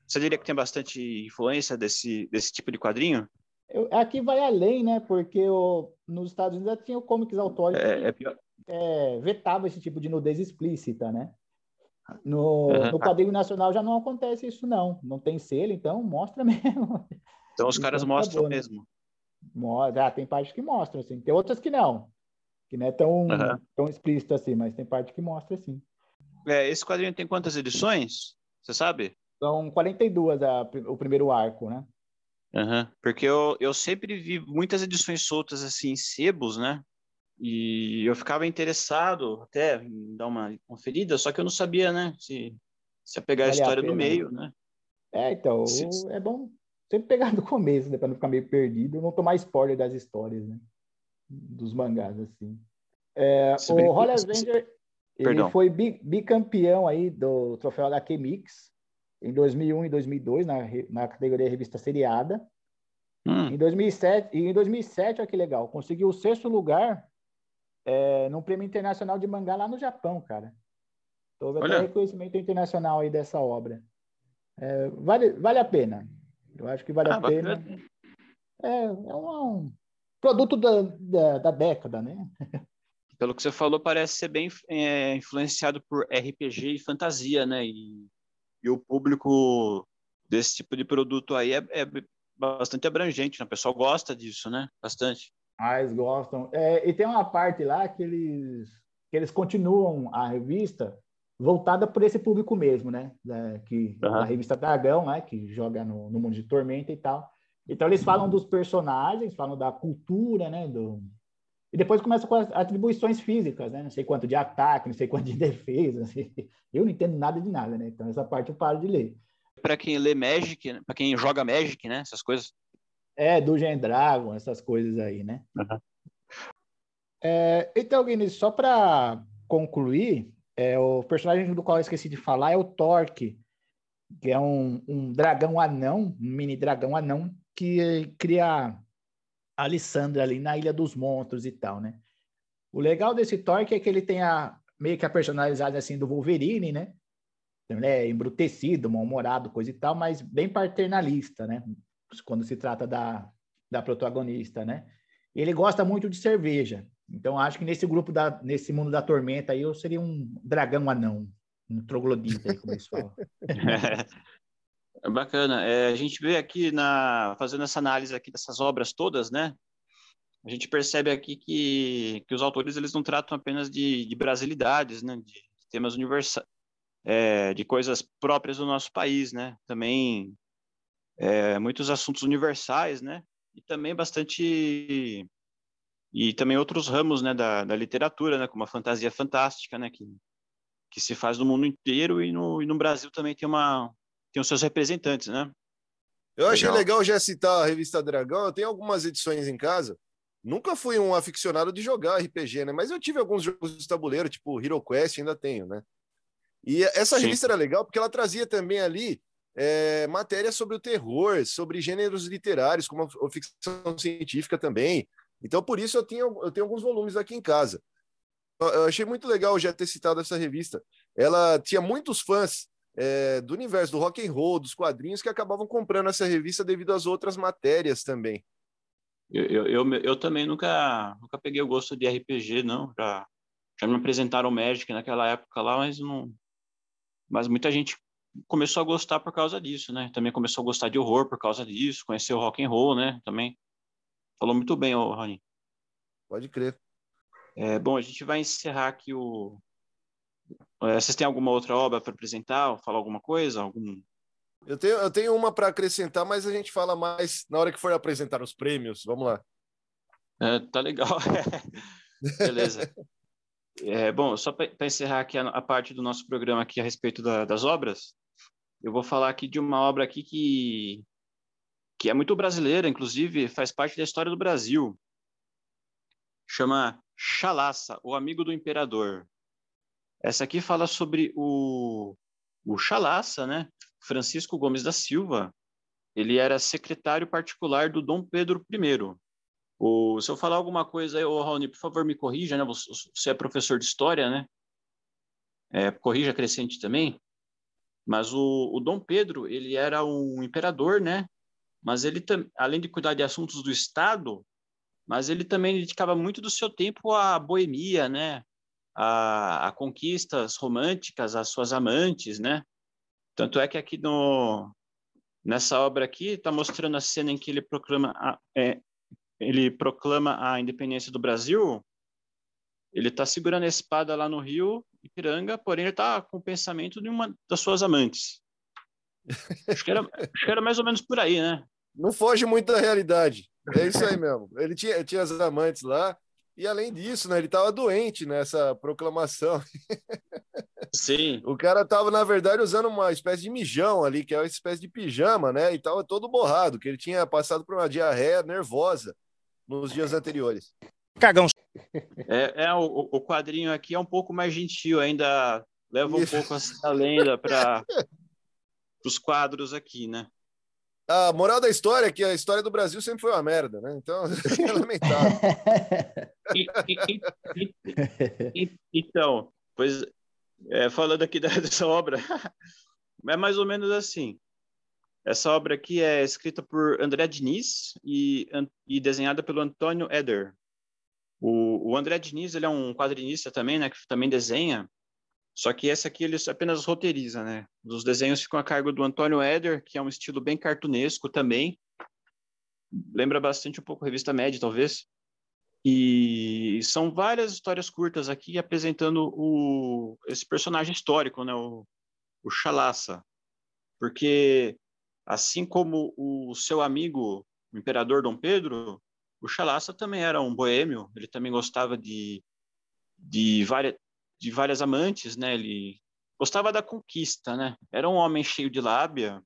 Você diria que tem bastante influência desse, desse tipo de quadrinho? Eu, aqui vai além, né? Porque o, nos Estados Unidos já tinha o Comics Authority É, é que pior. é, vetava esse tipo de nudez explícita, né? No, Uhum. no quadrinho nacional já não acontece isso, não. Não tem selo, então mostra <laughs> mesmo. Então os caras Então, tá mostram né? mesmo. Mostra, ah, tem parte que mostra, assim. Tem outras que não. Que não é tão, Uhum. tão explícito assim, mas tem parte que mostra, sim. É, esse quadrinho tem quantas edições? Você sabe? São 42 a, o primeiro arco, né? Uhum. Porque eu, eu sempre vi muitas edições soltas assim em sebos, né? E eu ficava interessado até em dar uma conferida, só que eu não sabia, né? Se, se pegar vale a história a do meio, né? É, então, se... é bom sempre pegar do começo, né? Pra não ficar meio perdido, não tomar spoiler das histórias, né? Dos mangás, assim. É, o Holly Avenger, ele foi bicampeão aí do troféu HQ Mix em 2001 e 2002 na, na categoria revista seriada. Hum. Em 2007, e em 2007, olha que legal, conseguiu o sexto lugar é, no Prêmio Internacional de Mangá lá no Japão, cara. Então, houve até reconhecimento internacional aí dessa obra. É, vale, vale a pena. Eu acho que vale ah, a pena. É, é um, um produto da, da, da, década, né? <laughs> Pelo que você falou, parece ser bem é, influenciado por RPG e fantasia, né? E e o público desse tipo de produto aí é, é bastante abrangente, né? O pessoal gosta disso, né? Bastante. Ah, eles gostam. É, e tem uma parte lá que eles, que eles continuam a revista voltada por esse público mesmo, né? Da, que, uhum. A revista Dragão, né? Que joga no, no mundo de Tormenta e tal. Então eles falam dos personagens, falam da cultura, né? Do, e depois começa com as atribuições físicas, né? Não sei quanto de ataque, não sei quanto de <laughs> defesa. Assim. Eu não entendo nada de nada, né? Então essa parte eu paro de ler. Para quem lê Magic, né? para quem joga Magic, né? Essas coisas. É, do Gen Dragon, essas coisas aí, né? Uhum. É, então, Guinness, só para concluir, é, o personagem do qual eu esqueci de falar é o Torque, que é um, um dragão anão, um mini dragão anão, que cria Alessandra ali na Ilha dos Monstros e tal, né? O legal desse Torque é que ele tem a meio que a personalidade assim do Wolverine, né? Ele é embrutecido, mal-humorado, coisa e tal, mas bem paternalista, né? Quando se trata da, da protagonista, né? Ele gosta muito de cerveja. Então acho que nesse grupo da nesse mundo da tormenta aí eu seria um dragão anão, um troglodita, como eles falam. <laughs> É bacana. É, a gente vê aqui na fazendo essa análise aqui dessas obras todas, né? A gente percebe aqui que, que os autores eles não tratam apenas de, de brasilidades, né? De, de temas universais, é, de coisas próprias do nosso país, né? Também é, muitos assuntos universais, né? E também bastante e também outros ramos, né? Da, da literatura, né? Como a fantasia fantástica, né? Que que se faz no mundo inteiro e no, e no Brasil também tem uma tem os seus representantes, né? Eu achei legal. legal já citar a revista Dragão. Eu tenho algumas edições em casa. Nunca fui um aficionado de jogar RPG, né? Mas eu tive alguns jogos de tabuleiro, tipo Hero Quest, ainda tenho, né? E essa Sim. revista era legal porque ela trazia também ali é, matérias sobre o terror, sobre gêneros literários, como a ficção científica também. Então, por isso, eu tenho, eu tenho alguns volumes aqui em casa. Eu achei muito legal já ter citado essa revista. Ela tinha muitos fãs é, do universo do rock and roll, dos quadrinhos, que acabavam comprando essa revista devido às outras matérias também. Eu, eu, eu, eu, também nunca, nunca peguei o gosto de RPG, não. Já, já me apresentaram Magic naquela época lá, mas não. Mas muita gente começou a gostar por causa disso, né? Também começou a gostar de horror por causa disso, conheceu o rock and roll, né? Também. Falou muito bem, Rony. Pode crer. É, bom, a gente vai encerrar aqui o, vocês têm alguma outra obra para apresentar? Falar alguma coisa? Algum... Eu tenho, eu tenho uma para acrescentar, mas a gente fala mais na hora que for apresentar os prêmios. Vamos lá. É, tá legal. <laughs> Beleza. É, bom, só para encerrar aqui a, a, parte do nosso programa aqui a respeito da, das obras, eu vou falar aqui de uma obra aqui que, que é muito brasileira, inclusive faz parte da história do Brasil. Chama Chalaça, o amigo do imperador. Essa aqui fala sobre o, o Chalaça, né? Francisco Gomes da Silva. Ele era secretário particular do Dom Pedro I. O, se eu falar alguma coisa aí, ô Raoni, por favor, me corrija, né? Você, é professor de história, né? É, corrija Crescente também. Mas o, o Dom Pedro, ele era um imperador, né? Mas ele, além de cuidar de assuntos do Estado, mas ele também dedicava muito do seu tempo à boemia, né? A, a conquistas românticas às suas amantes, né? Tanto é que aqui no, nessa obra aqui está mostrando a cena em que ele proclama a, é, ele proclama a independência do Brasil. Ele está segurando a espada lá no Rio Ipiranga, porém ele está com o pensamento de uma das suas amantes. <laughs> Acho que, era, acho que era mais ou menos por aí, né? Não foge muito da realidade. É isso aí mesmo. Ele tinha, tinha as amantes lá, e além disso, né, ele estava doente nessa proclamação. <laughs> Sim. O cara estava, na verdade, usando uma espécie de mijão ali, que é uma espécie de pijama, né? E estava todo borrado, que ele tinha passado por uma diarreia nervosa nos dias anteriores. Cagão. É, é o, o quadrinho aqui é um pouco mais gentil, ainda leva um Isso. pouco a lenda para <laughs> os quadros aqui, né? A moral da história é que a história do Brasil sempre foi uma merda, né? Então, <laughs> é lamentável. Então, pois é, falando aqui <laughs> dessa obra, <laughs> é mais ou menos assim. Essa obra aqui é escrita por André Diniz e, e desenhada pelo Antônio Eder. O, o André Diniz ele é um quadrinista também, né, que também desenha. Só que esse aqui ele apenas roteiriza, né? Os desenhos ficam a cargo do Antônio Eder, que é um estilo bem cartunesco também. Lembra bastante um pouco revista Mad, talvez. E são várias histórias curtas aqui apresentando o, esse personagem histórico, né? O, o Chalaça. Porque, assim como o seu amigo, o imperador Dom Pedro, o Chalaça também era um boêmio, ele também gostava de, de, várias, de várias amantes, né? Ele gostava da conquista, né? Era um homem cheio de lábia,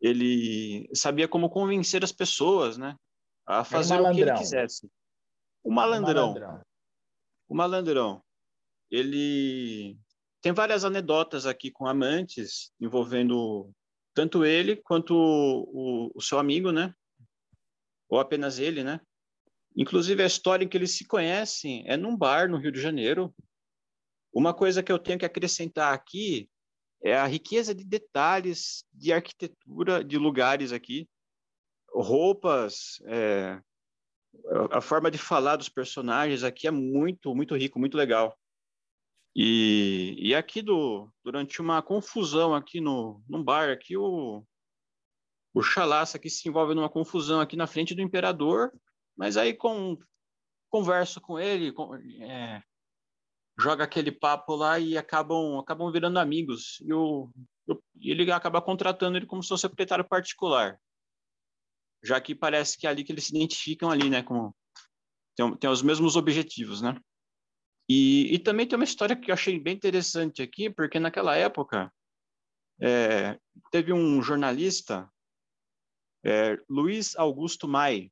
ele sabia como convencer as pessoas, né? A fazer o que ele quisesse. O malandrão. Malandrão. O malandrão. Ele tem várias anedotas aqui com amantes envolvendo tanto ele quanto o, o seu amigo, né? Ou apenas ele, né? Inclusive a história em que eles se conhecem é num bar no Rio de Janeiro. Uma coisa que eu tenho que acrescentar aqui é a riqueza de detalhes de arquitetura de lugares aqui, roupas, é, a- forma de falar dos personagens aqui é muito, muito rico, muito legal. E, e aqui do, durante uma confusão aqui no num bar aqui o o Chalaça aqui se envolve numa confusão aqui na frente do imperador, mas aí com converso com ele, com- é, joga aquele papo lá e acabam acabam virando amigos. E o ele acaba contratando ele como seu secretário particular já que parece que é ali que eles se identificam ali, né, com tem, tem os mesmos objetivos, né? E, e também tem uma história que eu achei bem interessante aqui, porque naquela época é, teve um jornalista, é, Luiz Augusto Mai,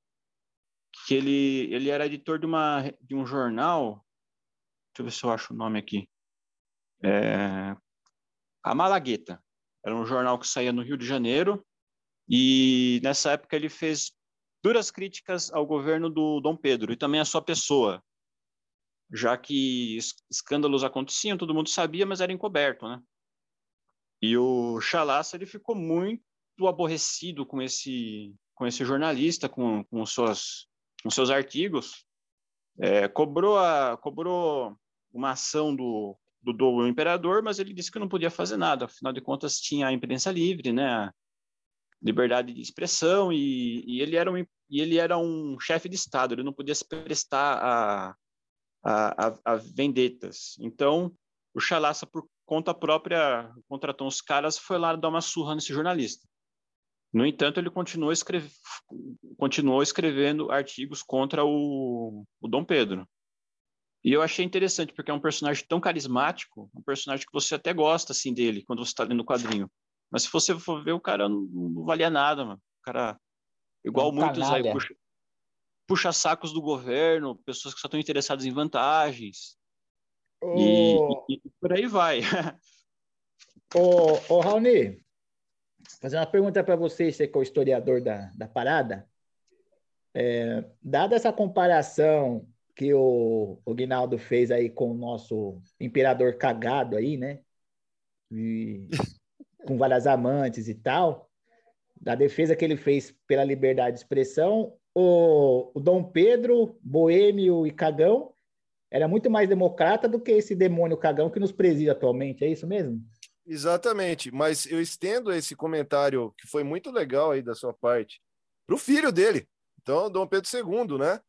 que ele ele era editor de uma de um jornal, eu ver se eu acho o nome aqui, é, a Malagueta, era um jornal que saía no Rio de Janeiro e nessa época ele fez duras críticas ao governo do Dom Pedro e também à sua pessoa, já que es- escândalos aconteciam, todo mundo sabia, mas era encoberto, né? E o Chalaça ele ficou muito aborrecido com esse com esse jornalista, com, com suas com seus artigos, É, cobrou a cobrou uma ação do, do do imperador, mas ele disse que não podia fazer nada. Afinal de contas, tinha a imprensa livre, né? A liberdade de expressão e, e ele era um e ele era um chefe de estado. Ele não podia se prestar a a, a, a vendetas. Então, o Chalaça, por conta própria, contratou uns caras foi lá dar uma surra nesse jornalista. No entanto, ele continuou, escreve... continuou escrevendo artigos contra o... o Dom Pedro. E eu achei interessante, porque é um personagem tão carismático, um personagem que você até gosta assim dele quando você está lendo o quadrinho. Mas se você for ver, o cara não, não valia nada, mano. O cara, igual Um muitos aí, canalha. puxa, puxa sacos do governo, pessoas que só estão interessadas em vantagens. E, Ô, e- e por aí vai. <laughs> ô, ô Raoni, fazer uma pergunta para você, você que é o historiador da, da parada. É, dada essa comparação que o, o Guinaldo fez aí com o nosso imperador cagado aí, né? E <laughs> com várias amantes e tal, da defesa que ele fez pela liberdade de expressão, o, o Dom Pedro, boêmio e cagão, era muito mais democrata do que esse demônio cagão que nos preside atualmente, é isso mesmo? Exatamente, mas eu estendo esse comentário, que foi muito legal aí da sua parte, para o filho dele, então, Dom Pedro II, né?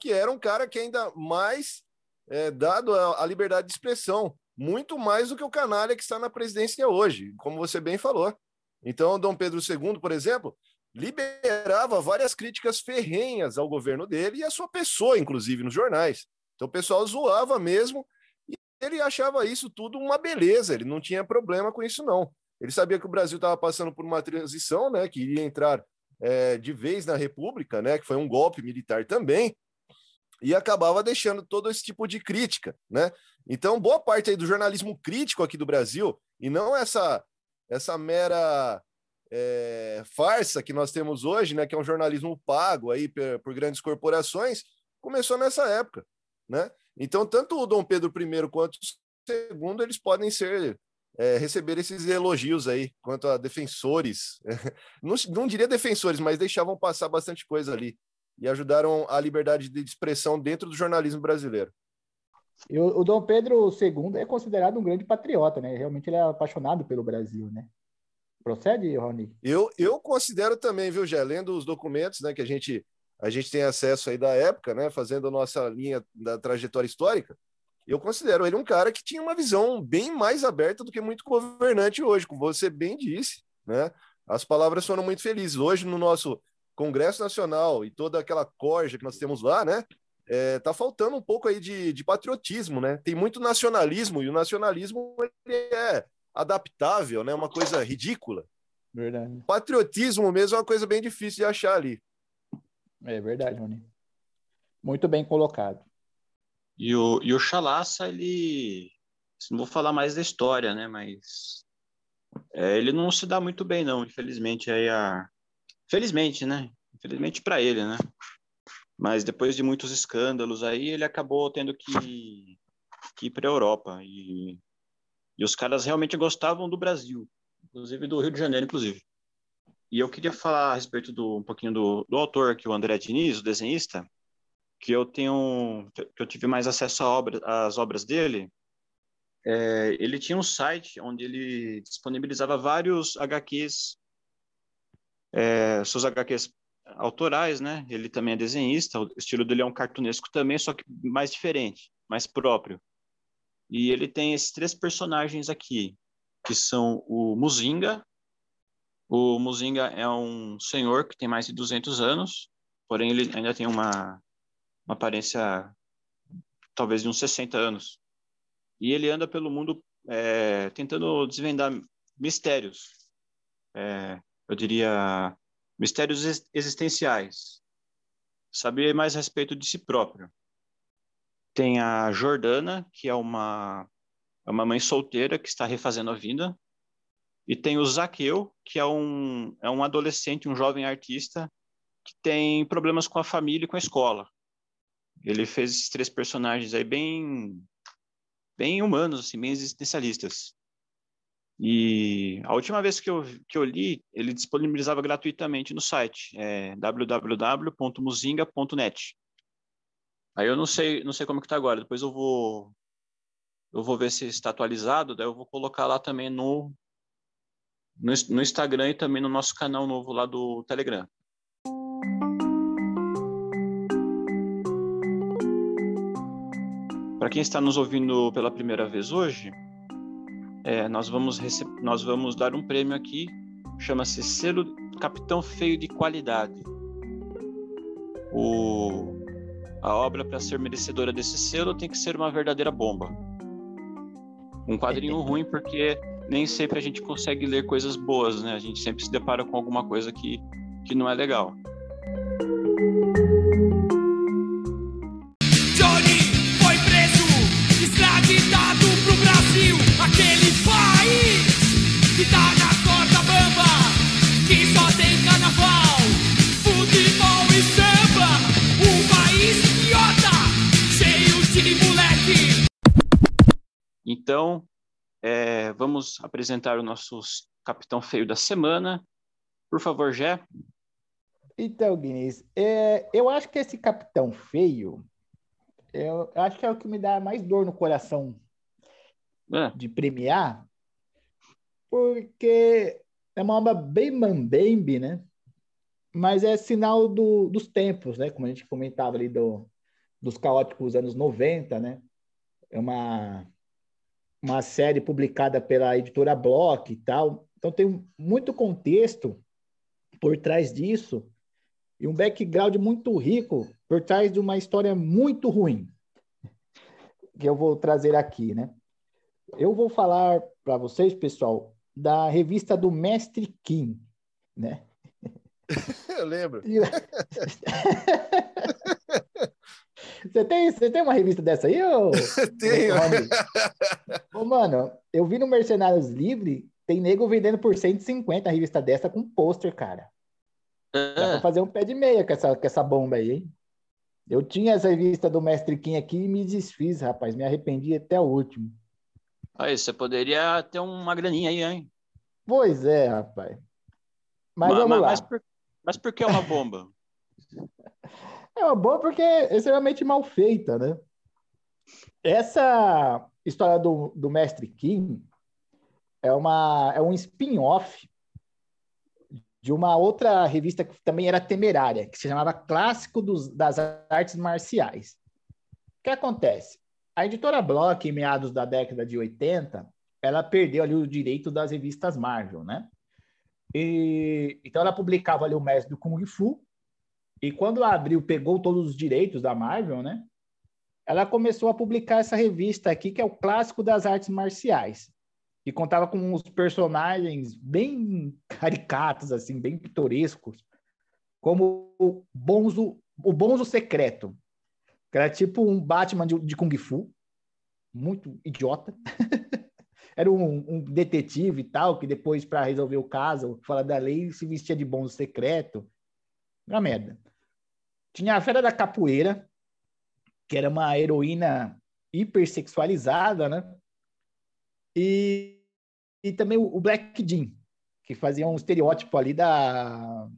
Que era um cara que ainda mais é, dado a, a liberdade de expressão, muito mais do que o canalha que está na presidência hoje, como você bem falou. Então, Dom Pedro II, por exemplo, liberava várias críticas ferrenhas ao governo dele e à sua pessoa, inclusive, nos jornais. Então, o pessoal zoava mesmo e ele achava isso tudo uma beleza, ele não tinha problema com isso, não. Ele sabia que o Brasil estava passando por uma transição, né, que iria entrar é, de vez na República, né, que foi um golpe militar também, e acabava deixando todo esse tipo de crítica, né? Então, boa parte aí do jornalismo crítico aqui do Brasil, e não essa essa mera é, farsa que nós temos hoje, né, que é um jornalismo pago aí por, por, grandes corporações, começou nessa época, né? Então, tanto o Dom Pedro I quanto o segundo, eles podem ser é, receber esses elogios aí quanto a defensores, <laughs> não, não diria defensores, mas deixavam passar bastante coisa ali e ajudaram a liberdade de expressão dentro do jornalismo brasileiro. E o, o Dom Pedro II é considerado um grande patriota, né? Realmente ele é apaixonado pelo Brasil, né? Procede, Rony? Eu, eu considero também, viu, Gé? Lendo os documentos né, que a gente, a gente tem acesso aí da época, né? Fazendo a nossa linha da trajetória histórica, eu considero ele um cara que tinha uma visão bem mais aberta do que muito governante hoje, como você bem disse, né? As palavras foram muito felizes. Hoje, no nosso Congresso Nacional e toda aquela corja que nós temos lá, né? É, tá faltando um pouco aí de, de patriotismo, né? Tem muito nacionalismo e o nacionalismo ele é adaptável, né? Uma coisa ridícula. Verdade. Patriotismo mesmo é uma coisa bem difícil de achar ali. É verdade, Rony. Muito bem colocado. E o, e o Chalaça, ele. Não vou falar mais da história, né? Mas. É, ele não se dá muito bem, não. Infelizmente, aí a. Felizmente, né? Infelizmente para ele, né? Mas depois de muitos escândalos aí, ele acabou tendo que, que ir para a Europa. E, e os caras realmente gostavam do Brasil, inclusive do Rio de Janeiro, inclusive. E eu queria falar a respeito do um pouquinho do, do autor aqui, o André Diniz, o desenhista, que eu tenho, que eu tive mais acesso obra, às obras dele. É, ele tinha um site onde ele disponibilizava vários HQs, é, seus HQs autorais, né? Ele também é desenhista, o estilo dele é um cartunesco também, só que mais diferente, mais próprio. E ele tem esses três personagens aqui, que são o Muzinga. O Muzinga é um senhor que tem mais de 200 anos, porém ele ainda tem uma, uma aparência talvez de uns 60 anos. E ele anda pelo mundo é, tentando desvendar mistérios. É, eu diria mistérios existenciais, saber mais a respeito de si próprio. Tem a Jordana, que é uma, é uma mãe solteira que está refazendo a vida. E tem o Zaqueu, que é um, é um adolescente, um jovem artista, que tem problemas com a família e com a escola. Ele fez esses três personagens aí bem, bem humanos, assim, bem existencialistas. E a última vez que eu, que eu li, ele disponibilizava gratuitamente no site, é www.muzinga.net. Aí eu não sei, não sei como que tá agora. Depois eu vou eu vou ver se está atualizado, daí eu vou colocar lá também no, no, no Instagram e também no nosso canal novo lá do Telegram. Para quem está nos ouvindo pela primeira vez hoje, é, nós, vamos nós vamos dar um prêmio aqui, chama-se Selo Capitão Feio de Qualidade. O, a obra, para ser merecedora desse selo, tem que ser uma verdadeira bomba. Um quadrinho ruim, porque nem sempre a gente consegue ler coisas boas, né? A gente sempre se depara com alguma coisa que, que não é legal. Então, é, vamos apresentar o nosso capitão feio da semana. Por favor, Jé. Então, Guinness, é, eu acho que esse capitão feio, eu acho que é o que me dá mais dor no coração é. de premiar, porque é uma obra bem mambembe, né? Mas é sinal do, dos tempos, né? Como a gente comentava ali do, dos caóticos anos 90, né? É uma, uma série publicada pela editora Block e tal. Então tem muito contexto por trás disso e um background muito rico por trás de uma história muito ruim que eu vou trazer aqui, né? Eu vou falar para vocês, pessoal, da revista do Mestre Kim, né? <laughs> Eu lembro. <laughs> Você tem, você tem uma revista dessa aí? Ou... <laughs> Tenho. Ô, mano, eu vi no Mercenários Livre, tem nego vendendo por 150 a revista dessa com pôster, cara. Dá pra fazer um pé de meia com essa, com essa bomba aí, hein? Eu tinha essa revista do Mestre Kim aqui e me desfiz, rapaz. Me arrependi até o último. Aí, você poderia ter uma graninha aí, hein? Pois é, rapaz. Mas, Ma- vamos lá. Mas por, mas por que uma bomba? <laughs> É uma boa porque é extremamente mal feita, né? Essa história do, do Mestre Kim é, uma, é um spin-off de uma outra revista que também era temerária, que se chamava Clássico dos, das Artes Marciais. O que acontece? A editora Block, em meados da década de 80, ela perdeu ali o direito das revistas Marvel, né? E, então ela publicava ali o Mestre do Kung Fu, e quando a Abril pegou todos os direitos da Marvel, né? Ela começou a publicar essa revista aqui, que é o Clássico das Artes Marciais. E contava com uns personagens bem caricatos, assim, bem pitorescos, como o Bonzo, o Bonzo Secreto, era tipo um Batman de, de Kung Fu, muito idiota. <laughs> era um, um detetive e tal, que depois, para resolver o caso, fala da lei, se vestia de Bonzo Secreto. Uma merda. Tinha a Fera da Capoeira, que era uma heroína hipersexualizada, né? E, e também o Black Jean, que fazia um estereótipo ali da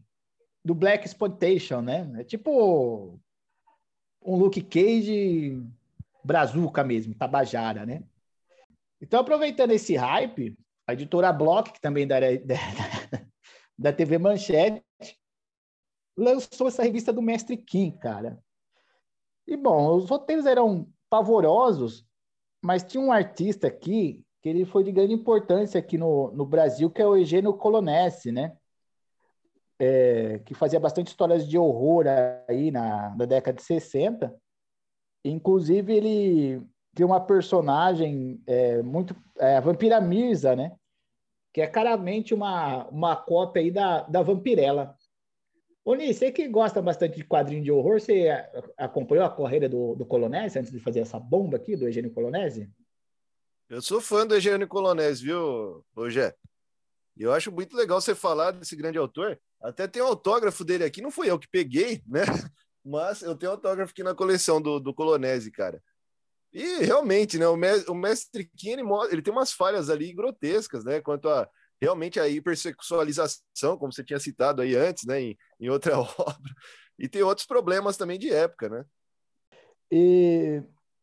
do Black Exploitation, né? É tipo um Luke Cage brazuca mesmo, tabajara, né? Então, aproveitando esse hype, a editora Block, que também da, da, da <laughs> TV Manchete, lançou essa revista do Mestre Kim, cara. E, bom, os roteiros eram pavorosos, mas tinha um artista aqui que ele foi de grande importância aqui no, no Brasil, que é o Eugênio Colonese, né? É, que fazia bastante histórias de horror aí na, na década de 60. Inclusive, ele criou uma personagem é, muito... É, a Vampira Mirza, né? Que é claramente uma, uma cópia aí da, da Vampirella. Ô, Ni, você que gosta bastante de quadrinho de horror, você acompanhou a carreira do, do Colonese antes de fazer essa bomba aqui, do Eugênio Colonese? Eu sou fã do Eugênio Colonese, viu, Rogé? Eu acho muito legal você falar desse grande autor. Até tem um autógrafo dele aqui, não fui eu que peguei, né? <laughs> Mas eu tenho autógrafo aqui na coleção do, do Colonese, cara. E realmente, né? O, me- o mestre Kim, ele, ele tem umas falhas ali grotescas, né? Quanto a realmente a hipersexualização, como você tinha citado aí antes, né? Em, em outra <laughs> obra. E tem outros problemas também de época, né? E,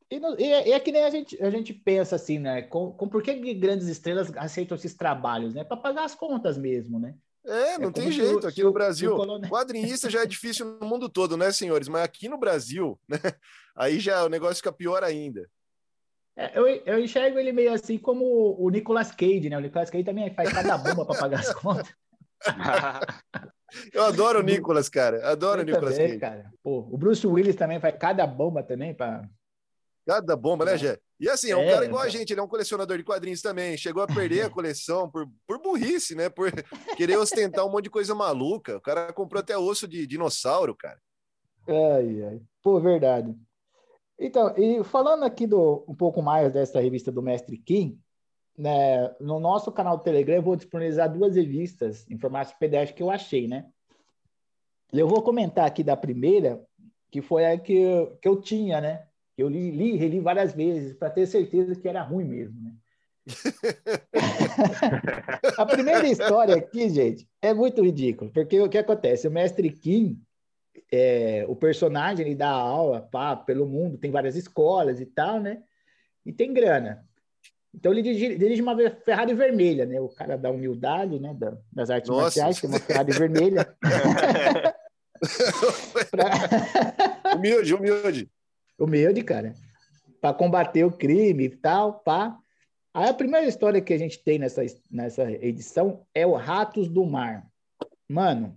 e, no- e é, e é que nem a gente, a gente pensa assim, né? Com, com por que grandes estrelas aceitam esses trabalhos, né? Para pagar as contas mesmo, né? É, não É tem jeito. o- Aqui no o- Brasil, o colone- quadrinista já é difícil no mundo todo, né, senhores? Mas aqui no Brasil, né? Aí já o negócio fica pior ainda. É, eu, eu enxergo ele meio assim como o Nicolas Cage, né? O Nicolas Cage também faz cada bomba para pagar as contas. Eu adoro o Nicolas, cara. Adoro o Eu Nicolas também, Cage. cara. Pô, o Bruce Willis também faz cada bomba também para Cada bomba, né, Gé? E assim, é um É, cara igual a gente, ele é um colecionador de quadrinhos também. Chegou a perder a coleção por, por burrice, né? Por <laughs> querer ostentar um monte de coisa maluca. O cara comprou até osso de dinossauro, cara. Ai, ai. Pô, verdade. Então, e falando aqui do, um pouco mais dessa revista do Mestre Kim, né, no nosso canal do Telegram eu vou disponibilizar duas revistas em formato PDF que eu achei, né? Eu vou comentar aqui da primeira, que foi a que que eu tinha, né? Eu li, li reli várias vezes para ter certeza que era ruim mesmo, né? <laughs> A primeira história aqui, gente, é muito ridículo, porque o que acontece? O Mestre Kim, é, o personagem, ele dá aula pá, pelo mundo, tem várias escolas e tal, né? E tem grana. Então ele dirige, dirige uma Ferrari vermelha, né? O cara da humildade, né? Da- das artes Nossa. marciais, que é uma Ferrari vermelha. <laughs> <laughs> Humilde, humilde. Humilde, cara. Para combater o crime e tal, pá. Aí a primeira história que a gente tem nessa, nessa edição é o Ratos do Mar. Mano,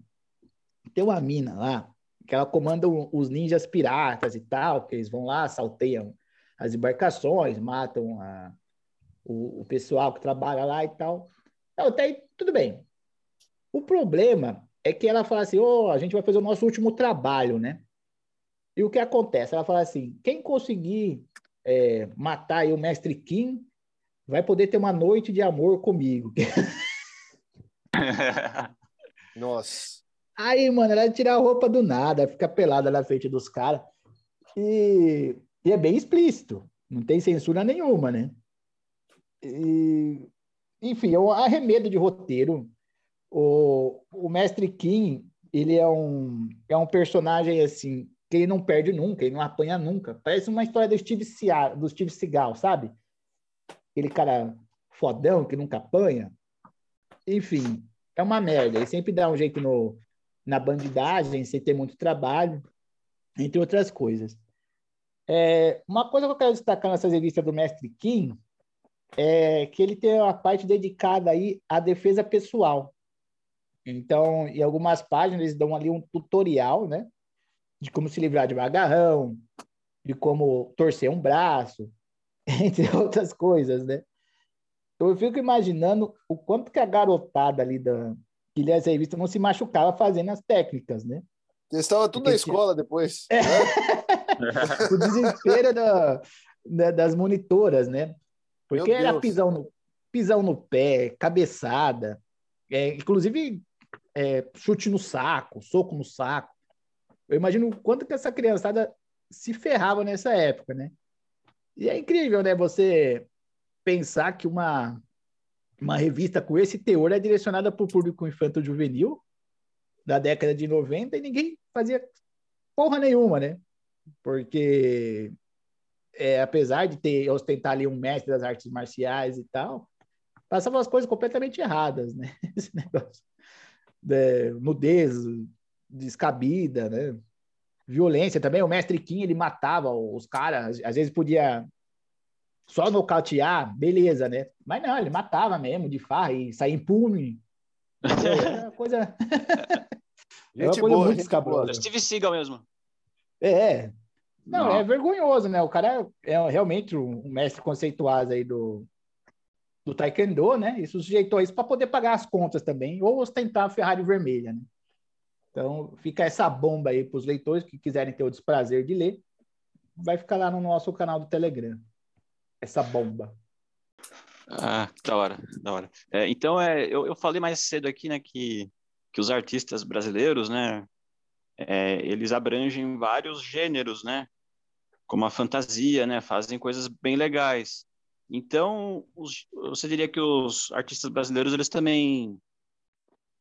tem uma mina lá que ela comanda os ninjas piratas e tal, que eles vão lá, assalteiam as embarcações, matam a- o, o pessoal que trabalha lá e tal. Então, até aí, tudo bem. O problema é que ela fala assim: "Ô, a gente vai fazer o nosso último trabalho, né? E o que acontece? Ela fala assim: quem conseguir é, matar o mestre Kim vai poder ter uma noite de amor comigo. <laughs> Nossa. Aí, mano, ela tira a roupa do nada, fica pelada na frente dos caras. E, e é bem explícito. Não tem censura nenhuma, né? E, enfim, é um arremedo de roteiro. O, o Mestre Kim, ele é um, é um personagem, assim, que ele não perde nunca, ele não apanha nunca. Parece uma história do Steve, Sia- do Steve Seagal, sabe? Aquele cara fodão que nunca apanha. Enfim, é uma merda. Ele sempre dá um jeito no, na bandidagem, sem ter muito trabalho, entre outras coisas. É, uma coisa que eu quero destacar nessas revistas do Mestre Kim é que ele tem uma parte dedicada aí à defesa pessoal. Então, em algumas páginas, eles dão ali um tutorial, né? De como se livrar de um agarrão, de como torcer um braço, <laughs> entre outras coisas, né? Eu fico imaginando o quanto que a garotada ali da, que lia essa revista não se machucava fazendo as técnicas, né? Testava tudo na Porque tinha- escola depois. <laughs> É. né? o desespero da- da- das monitoras, né? Porque Meu era Deus. pisão no, pisão no pé, cabeçada, é, inclusive é, chute no saco, soco no saco. Eu imagino o quanto que essa criançada se ferrava nessa época, né? E é incrível, né? Você pensar que uma, uma revista com esse teor é direcionada para o público infanto-juvenil da década de 90 e ninguém fazia porra nenhuma, né? Porque é, apesar de ter ostentar ali um mestre das artes marciais e tal, passava as coisas completamente erradas, né? <laughs> Esse negócio de nudez descabida, né? Violência também. O mestre Kim ele matava os caras, às vezes podia só nocautear, beleza, né? Mas não, ele matava mesmo de farra e saía impune. <laughs> Era uma coisa. <laughs> É uma Gente coisa boa, muito escabrosa. Steve Seagal mesmo. É. Não, Não. é vergonhoso, né? O cara é realmente um um mestre conceituado aí do, do Taekwondo, né? E sujeitou isso para poder pagar as contas também, ou ostentar a Ferrari vermelha, né? Então, fica essa bomba aí para os leitores que quiserem ter o desprazer de ler. Vai ficar lá no nosso canal do Telegram. Essa bomba. Ah, da hora, da hora. É, então, é, eu, eu falei mais cedo aqui, né, que, que os artistas brasileiros, né, é, eles abrangem vários gêneros, né, como a fantasia, né, fazem coisas bem legais. Então, os, você diria que os artistas brasileiros, eles também,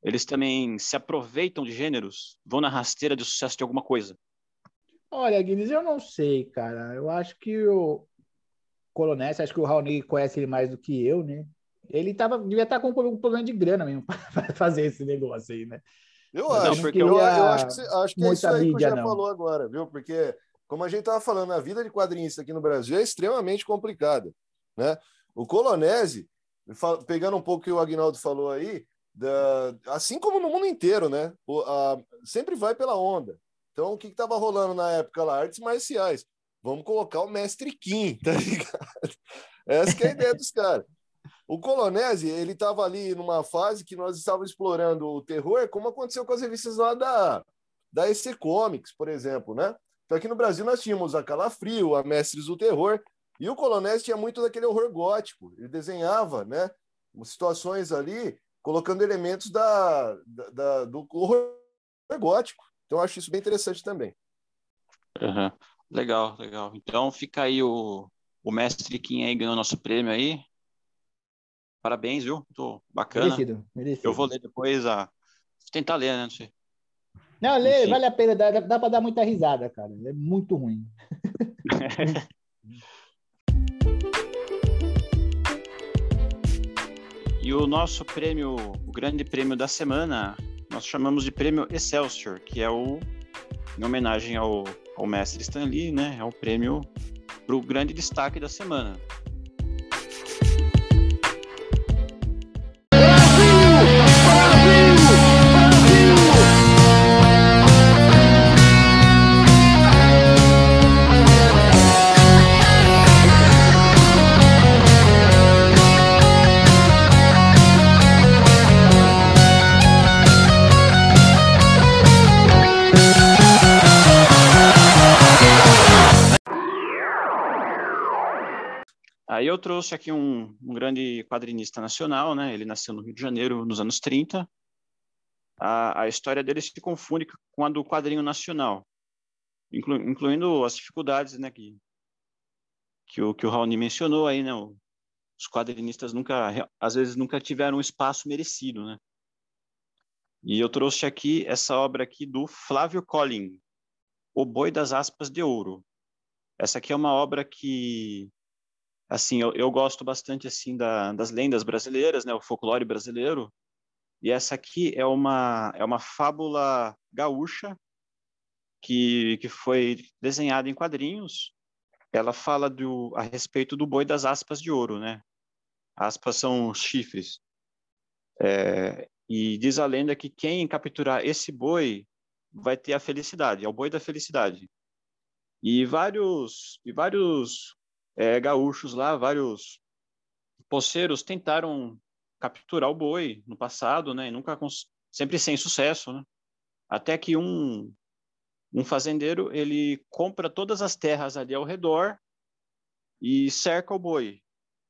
eles também se aproveitam de gêneros, vão na rasteira de sucesso de alguma coisa. Olha, Guinness, eu não sei, cara. Eu acho que o Colonés, acho que o Raoni conhece ele mais do que eu, né? Ele tava, devia estar com um problema de grana mesmo <laughs> para fazer esse negócio aí, né? Eu Não, acho, porque eu, eu acho que, você- acho que é isso aí que o não. falou agora, viu? Porque, como a gente estava falando, a vida de quadrinista aqui no Brasil é extremamente complicada. Né? O Colonese, pegando um pouco o que o Agnaldo falou aí, da- assim como no mundo inteiro, né? O- a- sempre vai pela onda. Então, o que estava rolando na época lá? Artes marciais. Vamos colocar o mestre Kim, <laughs> tá ligado? Essa é a ideia dos caras. O Colonese, ele estava ali numa fase que nós estávamos explorando o terror, como aconteceu com as revistas lá da, da EC Comics, por exemplo, né? Então aqui no Brasil nós tínhamos a Calafrio, a Mestres do Terror, e o Colonese tinha muito daquele horror gótico. Ele desenhava, né? Situações ali, colocando elementos da, da- da- do horror gótico. Então eu acho isso bem interessante também. Aham. Legal, legal. Então fica aí o, o mestre Kim aí ganhou nosso prêmio aí. Parabéns, viu? Tô bacana. Merecido, merecido. Eu vou ler depois a. Vou tentar ler, né? Não sei. Não, lê, Enfim. vale a pena, dá, dá para dar muita risada, cara. É muito ruim. <laughs> <laughs> E o nosso prêmio, o grande prêmio da semana, nós chamamos de prêmio Excelsior, que é o em homenagem ao, ao mestre Stan Lee, né? É o prêmio para o grande destaque da semana. Aí eu trouxe aqui um, um, grande quadrinista nacional, né? Ele nasceu no Rio de Janeiro nos anos 30. A, a história dele se confunde com a do quadrinho nacional, inclu, incluindo as dificuldades, né? Que, que o que o Raoni mencionou aí, né? Os quadrinistas nunca, às vezes, nunca tiveram um espaço merecido, né? E eu trouxe aqui essa obra aqui do Flávio Collin, O Boi das Aspas de Ouro. Essa aqui é uma obra que assim, eu, eu gosto bastante assim da, das lendas brasileiras, né, o folclore brasileiro. E essa aqui é uma é uma fábula gaúcha que que foi desenhada em quadrinhos. Ela fala do a respeito do boi das aspas de ouro, né? Aspas são chifres. É, e diz a lenda que quem capturar esse boi vai ter a felicidade, é o boi da felicidade. E vários e vários é, gaúchos lá, vários poceiros tentaram capturar o boi no passado, né? E nunca sempre sem sucesso, né? Até que um um fazendeiro ele compra todas as terras ali ao redor e cerca o boi.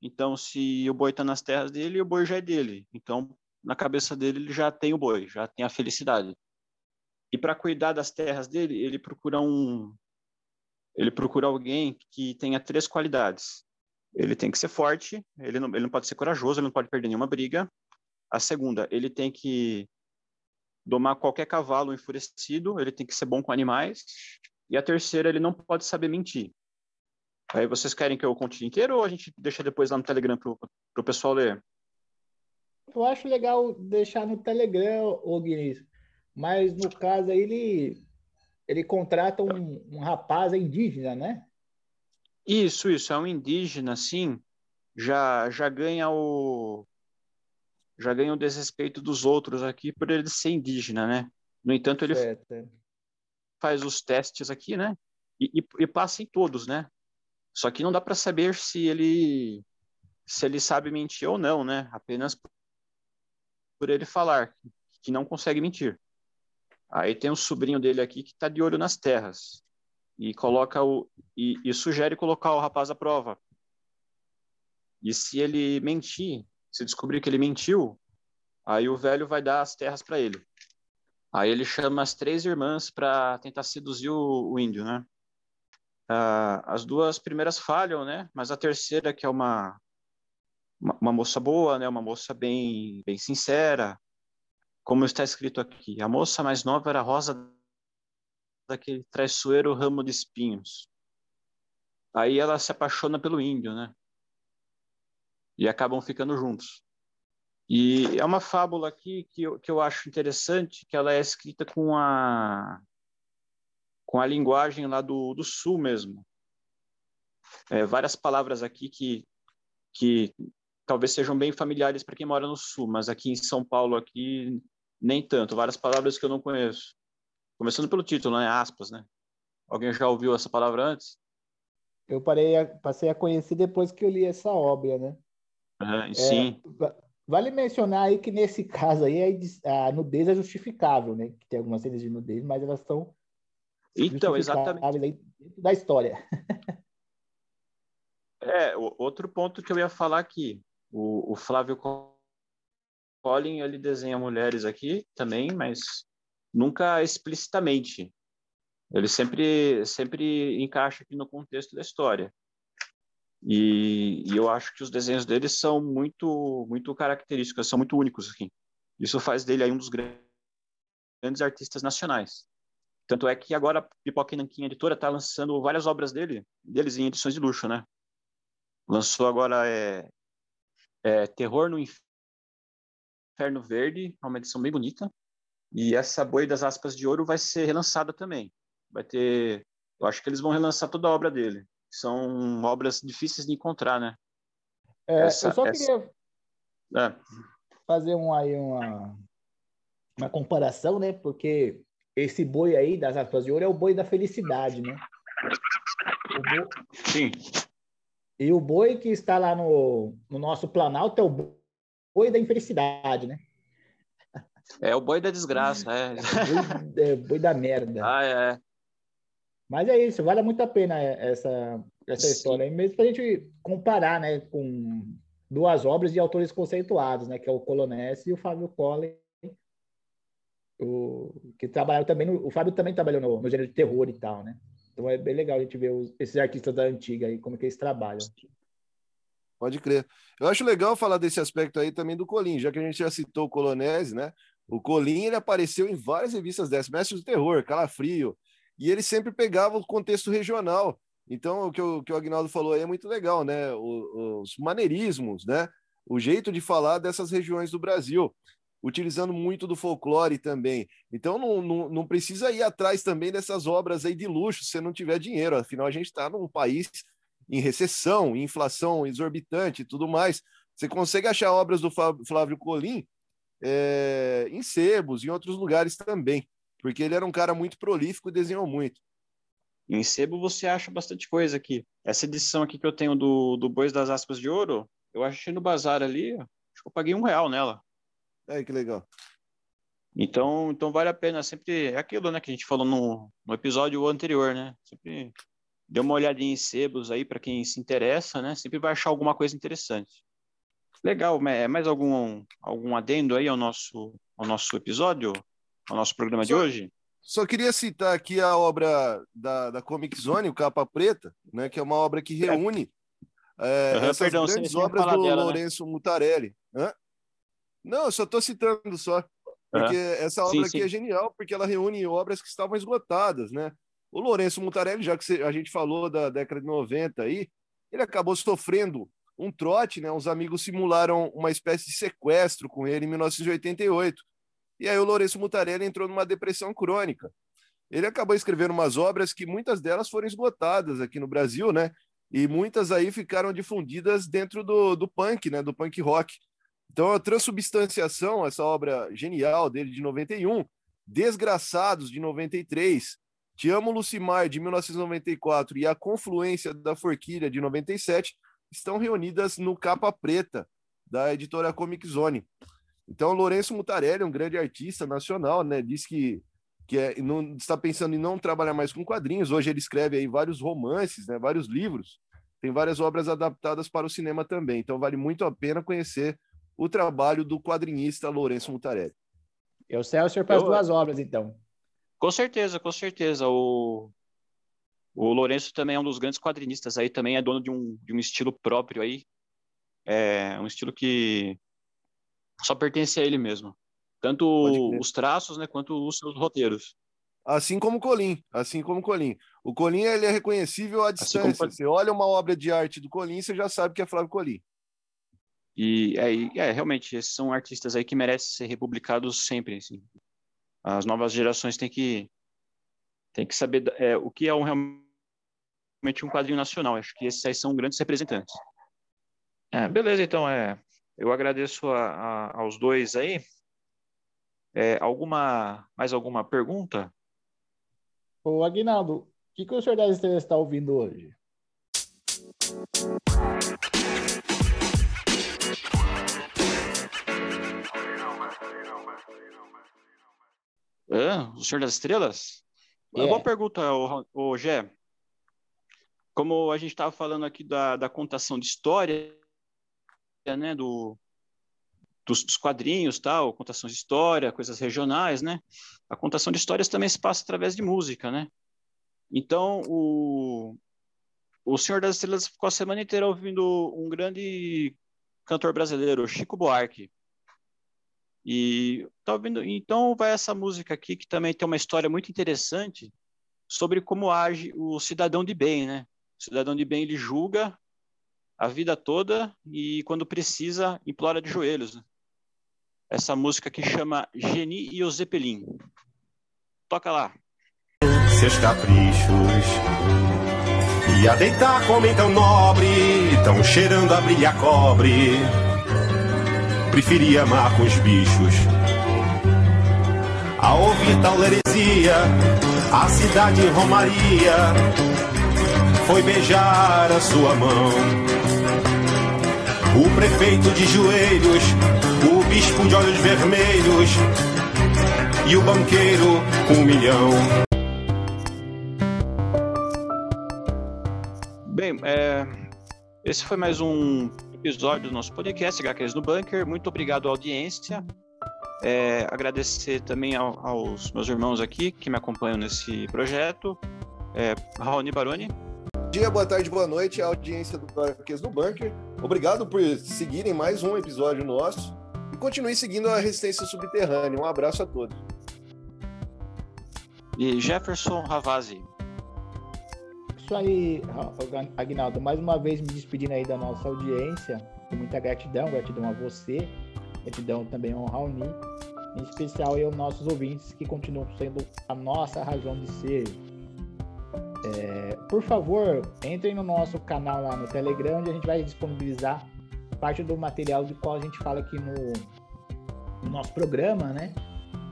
Então, se o boi está nas terras dele, o boi já é dele. Então, na cabeça dele, ele já tem o boi, já tem a felicidade. E para cuidar das terras dele, ele procura um, ele procura alguém que tenha três qualidades. Ele tem que ser forte, ele não, ele não pode ser corajoso, ele não pode perder nenhuma briga. A segunda, ele tem que domar qualquer cavalo enfurecido, ele tem que ser bom com animais. E a terceira, ele não pode saber mentir. Aí vocês querem que eu conte inteiro ou a gente deixa depois lá no Telegram para o pessoal ler? Eu acho legal deixar no Telegram, Guinness. Mas no caso aí, ele ele contrata um, um rapaz indígena, né? Isso, isso, é um indígena, sim, já, já ganha o já ganha o desrespeito dos outros aqui por ele ser indígena, né? No entanto, ele certo. É. faz os testes aqui, né? E, e, e, passa em todos, né? Só que não dá para saber se ele se ele sabe mentir ou não, né? Apenas por ele falar que não consegue mentir. Aí tem um sobrinho dele aqui que está de olho nas terras e coloca o e, e, sugere colocar o rapaz à prova. E se ele mentir, se descobrir que ele mentiu, aí o velho vai dar as terras para ele. Aí ele chama as três irmãs para tentar seduzir o, o índio, né? Ah, as duas primeiras falham, né? Mas a terceira, que é uma, uma, uma moça boa, né? Uma moça bem, bem sincera, como está escrito aqui, a moça mais nova era rosa daquele traiçoeiro ramo de espinhos. Aí ela se apaixona pelo índio, né? E acabam ficando juntos. E é uma fábula aqui que eu, que eu acho interessante, que ela é escrita com a com a linguagem lá do, do sul mesmo. É, várias palavras aqui que, que talvez sejam bem familiares para quem mora no sul, mas aqui em São Paulo aqui nem tanto, várias palavras que eu não conheço. Começando pelo título, né? Aspas, né? Alguém já ouviu essa palavra antes? Eu parei a, passei a conhecer depois que eu li essa obra, né? É, sim. É, vale mencionar aí que nesse caso aí a, nudez é justificável, né? Que tem algumas cenas de nudez, mas elas são então exatamente da história. <laughs> é outro ponto que eu ia falar aqui, o, o Flávio Colin ele desenha mulheres aqui também, mas nunca explicitamente. Ele sempre sempre encaixa aqui no contexto da história. E, e, eu acho que os desenhos dele são muito muito característicos, são muito únicos aqui. Isso faz dele aí um dos grandes artistas nacionais. Tanto é que agora a Pipoca e Nanquim Editora está lançando várias obras dele, deles em edições de luxo, né? Lançou agora é, é Terror no Inferno Inferno Verde, é uma edição bem bonita. E essa Boi das Aspas de Ouro vai ser relançada também. Vai ter. Eu acho que eles vão relançar toda a obra dele. São obras difíceis de encontrar, né? É, essa, eu só essa... queria é. fazer um, aí uma, uma comparação, né? Porque esse boi aí das aspas de ouro é o boi da felicidade, né? Boi... Sim. E o boi que está lá no, no nosso Planalto é o boi da infelicidade, né? É o boi da desgraça, é. <laughs> é boi, é, boi da merda. Ah, é. Mas é isso, vale muito a pena essa, essa história aí, mesmo para a gente comparar, né, com duas obras de autores conceituados, né, que é o Colonese e o Fábio Collen, o, que trabalharam também, no, o Fábio também trabalhou no, no gênero de terror e tal, né? Então é bem legal a gente ver os, esses artistas da antiga aí, como que eles trabalham. Pode crer. Eu acho legal falar desse aspecto aí também do Colim, já que a gente já citou o Colonese, né? O Colim, ele apareceu em várias revistas dessas, Mestre do Terror, Calafrio, e ele sempre pegava o contexto regional. Então, o que o, que o Agnaldo falou aí é muito legal, né? O, os maneirismos, né? O jeito de falar dessas regiões do Brasil, utilizando muito do folclore também. Então, não, não, não precisa ir atrás também dessas obras aí de luxo se não tiver dinheiro. Afinal, a gente está num país em recessão, inflação exorbitante e tudo mais. Você consegue achar obras do Flávio Colim é, em sebos, em outros lugares também, porque ele era um cara muito prolífico e desenhou muito. Em sebo você acha bastante coisa aqui. Essa edição aqui que eu tenho do, do Bois das Aspas de Ouro, eu achei no bazar ali, acho que eu paguei um real nela. É, que legal. Então, então vale a pena sempre. É aquilo, né, que a gente falou no, no episódio anterior, né? Sempre dê uma olhadinha em sebos aí para quem se interessa, né? Sempre vai achar alguma coisa interessante. Legal, é mais algum algum adendo aí ao nosso ao nosso episódio, ao nosso programa só, de hoje? Só queria citar aqui a obra da, da Comic Zone, o Capa Preta, né? Que é uma obra que reúne é, Uhum, essas perdão, grandes obras do dela, né? Lourenço Mutarelli. Hã? Não, eu só estou citando só. Porque Aham. essa Sim, obra aqui sim. é genial, porque ela reúne obras que estavam esgotadas, né? O Lourenço Mutarelli, já que a gente falou da década de 90 aí, ele acabou sofrendo um trote, né? Os amigos simularam uma espécie de sequestro com ele em 1988. E aí o Lourenço Mutarelli entrou numa depressão crônica. Ele acabou escrevendo umas obras que muitas delas foram esgotadas aqui no Brasil, né? E muitas aí ficaram difundidas dentro do, do punk, né? Do punk rock. Então, a Transubstanciação, essa obra genial dele de 91, Desgraçados de 93, Te Amo Lucimar de 1994 e A Confluência da Forquilha de 97 estão reunidas no Capa Preta da editora Comic Zone. Então, Lourenço Mutarelli, um grande artista nacional, né, diz que, que é, não, está pensando em não trabalhar mais com quadrinhos. Hoje ele escreve aí vários romances, né, vários livros. Tem várias obras adaptadas para o cinema também. Então, vale muito a pena conhecer o trabalho do quadrinista Lourenço Mutarelli. Eu Celso para as Eu- duas obras, então. Com certeza, com certeza. O, o Lourenço também é um dos grandes quadrinistas aí, também é dono de um, de um estilo próprio aí. É um estilo que só pertence a ele mesmo. Tanto os traços, né, quanto os seus roteiros. Assim como o Colim, assim como o Colim. O Colim ele é reconhecível à Assim como distância. Você olha uma obra de arte do Colim, você já sabe que é Flávio Colim. E é, é, realmente, esses são artistas aí que merecem ser republicados sempre. Assim. As novas gerações têm que, têm que saber é, o que é um, realmente um quadrinho nacional. Acho que esses aí são grandes representantes. É, beleza, então, é, eu agradeço a- a- aos dois aí. É, alguma, mais alguma pergunta? Ô, Aguinaldo, o que, que o senhor das estrelas está ouvindo hoje? Hã? O Senhor das Estrelas? É. Uma boa pergunta, ô Gé. Como a gente estava falando aqui da, da contação de história, né, do, dos, dos quadrinhos, tal, contação de história, coisas regionais, né? A contação de histórias também se passa através de música, né? Então, o, o Senhor das Estrelas ficou a semana inteira ouvindo um grande cantor brasileiro, Chico Buarque. E tá então vai essa música aqui que também tem uma história muito interessante sobre como age o cidadão de bem, né? O cidadão de bem ele julga a vida toda e quando precisa implora de joelhos. né? Essa música que chama Geni e o Zeppelin. Toca lá. seus caprichos. E a deitar como então nobre, tão cheirando a brilha cobre. Preferia amar com os bichos. A ouvir tal heresia, a cidade Romaria foi beijar a sua mão. O prefeito de joelhos, o bispo de olhos vermelhos e o banqueiro com um milhão. Bem, é, esse foi mais um episódio do nosso podcast, HQs no Bunker. Muito obrigado à audiência. É, agradecer também ao, aos meus irmãos aqui que me acompanham nesse projeto. É, Raoni Baroni. Bom dia, boa tarde, boa noite, a audiência do HQs no Bunker. Obrigado por seguirem mais um episódio nosso e continue seguindo a Resistência Subterrânea. Um abraço a todos. E Jefferson Ravazzi. Isso aí, Agnaldo. Mais uma vez me despedindo aí da nossa audiência. Com muita gratidão, gratidão a você, gratidão também ao Raoni, em especial aí aos nossos ouvintes que continuam sendo a nossa razão de ser. É, por favor, entrem no nosso canal lá no Telegram, onde a gente vai disponibilizar parte do material de qual a gente fala aqui no, no nosso programa, né?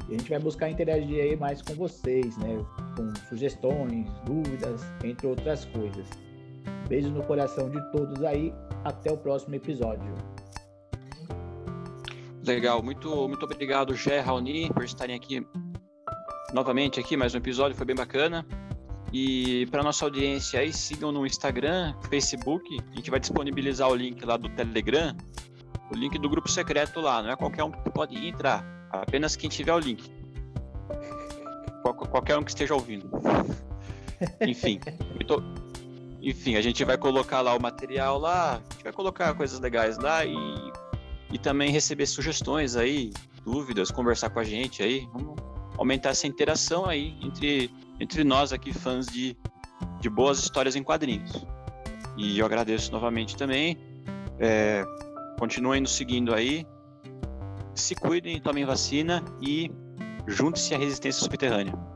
E a gente vai buscar interagir aí mais com vocês, né? Com sugestões, dúvidas, entre outras coisas. Beijos no coração de todos aí. Até o próximo episódio. Legal, muito, muito obrigado, Gé, Raoni, por estarem aqui novamente aqui, mais um episódio, foi bem bacana. E para nossa audiência aí, sigam no Instagram, Facebook, a gente vai disponibilizar o link lá do Telegram, o link do grupo secreto lá, não é qualquer um que pode entrar, apenas quem tiver o link. Qual, qualquer um que esteja ouvindo. <laughs> Enfim, muito, enfim, a gente vai colocar lá o material lá, a gente vai colocar coisas legais lá e, e também receber sugestões aí, dúvidas, conversar com a gente aí. Vamos aumentar essa interação aí entre, entre nós aqui, fãs de, de boas histórias em quadrinhos. E eu agradeço novamente também. É, continuem nos seguindo aí. Se cuidem, tomem vacina e junte-se à resistência subterrânea.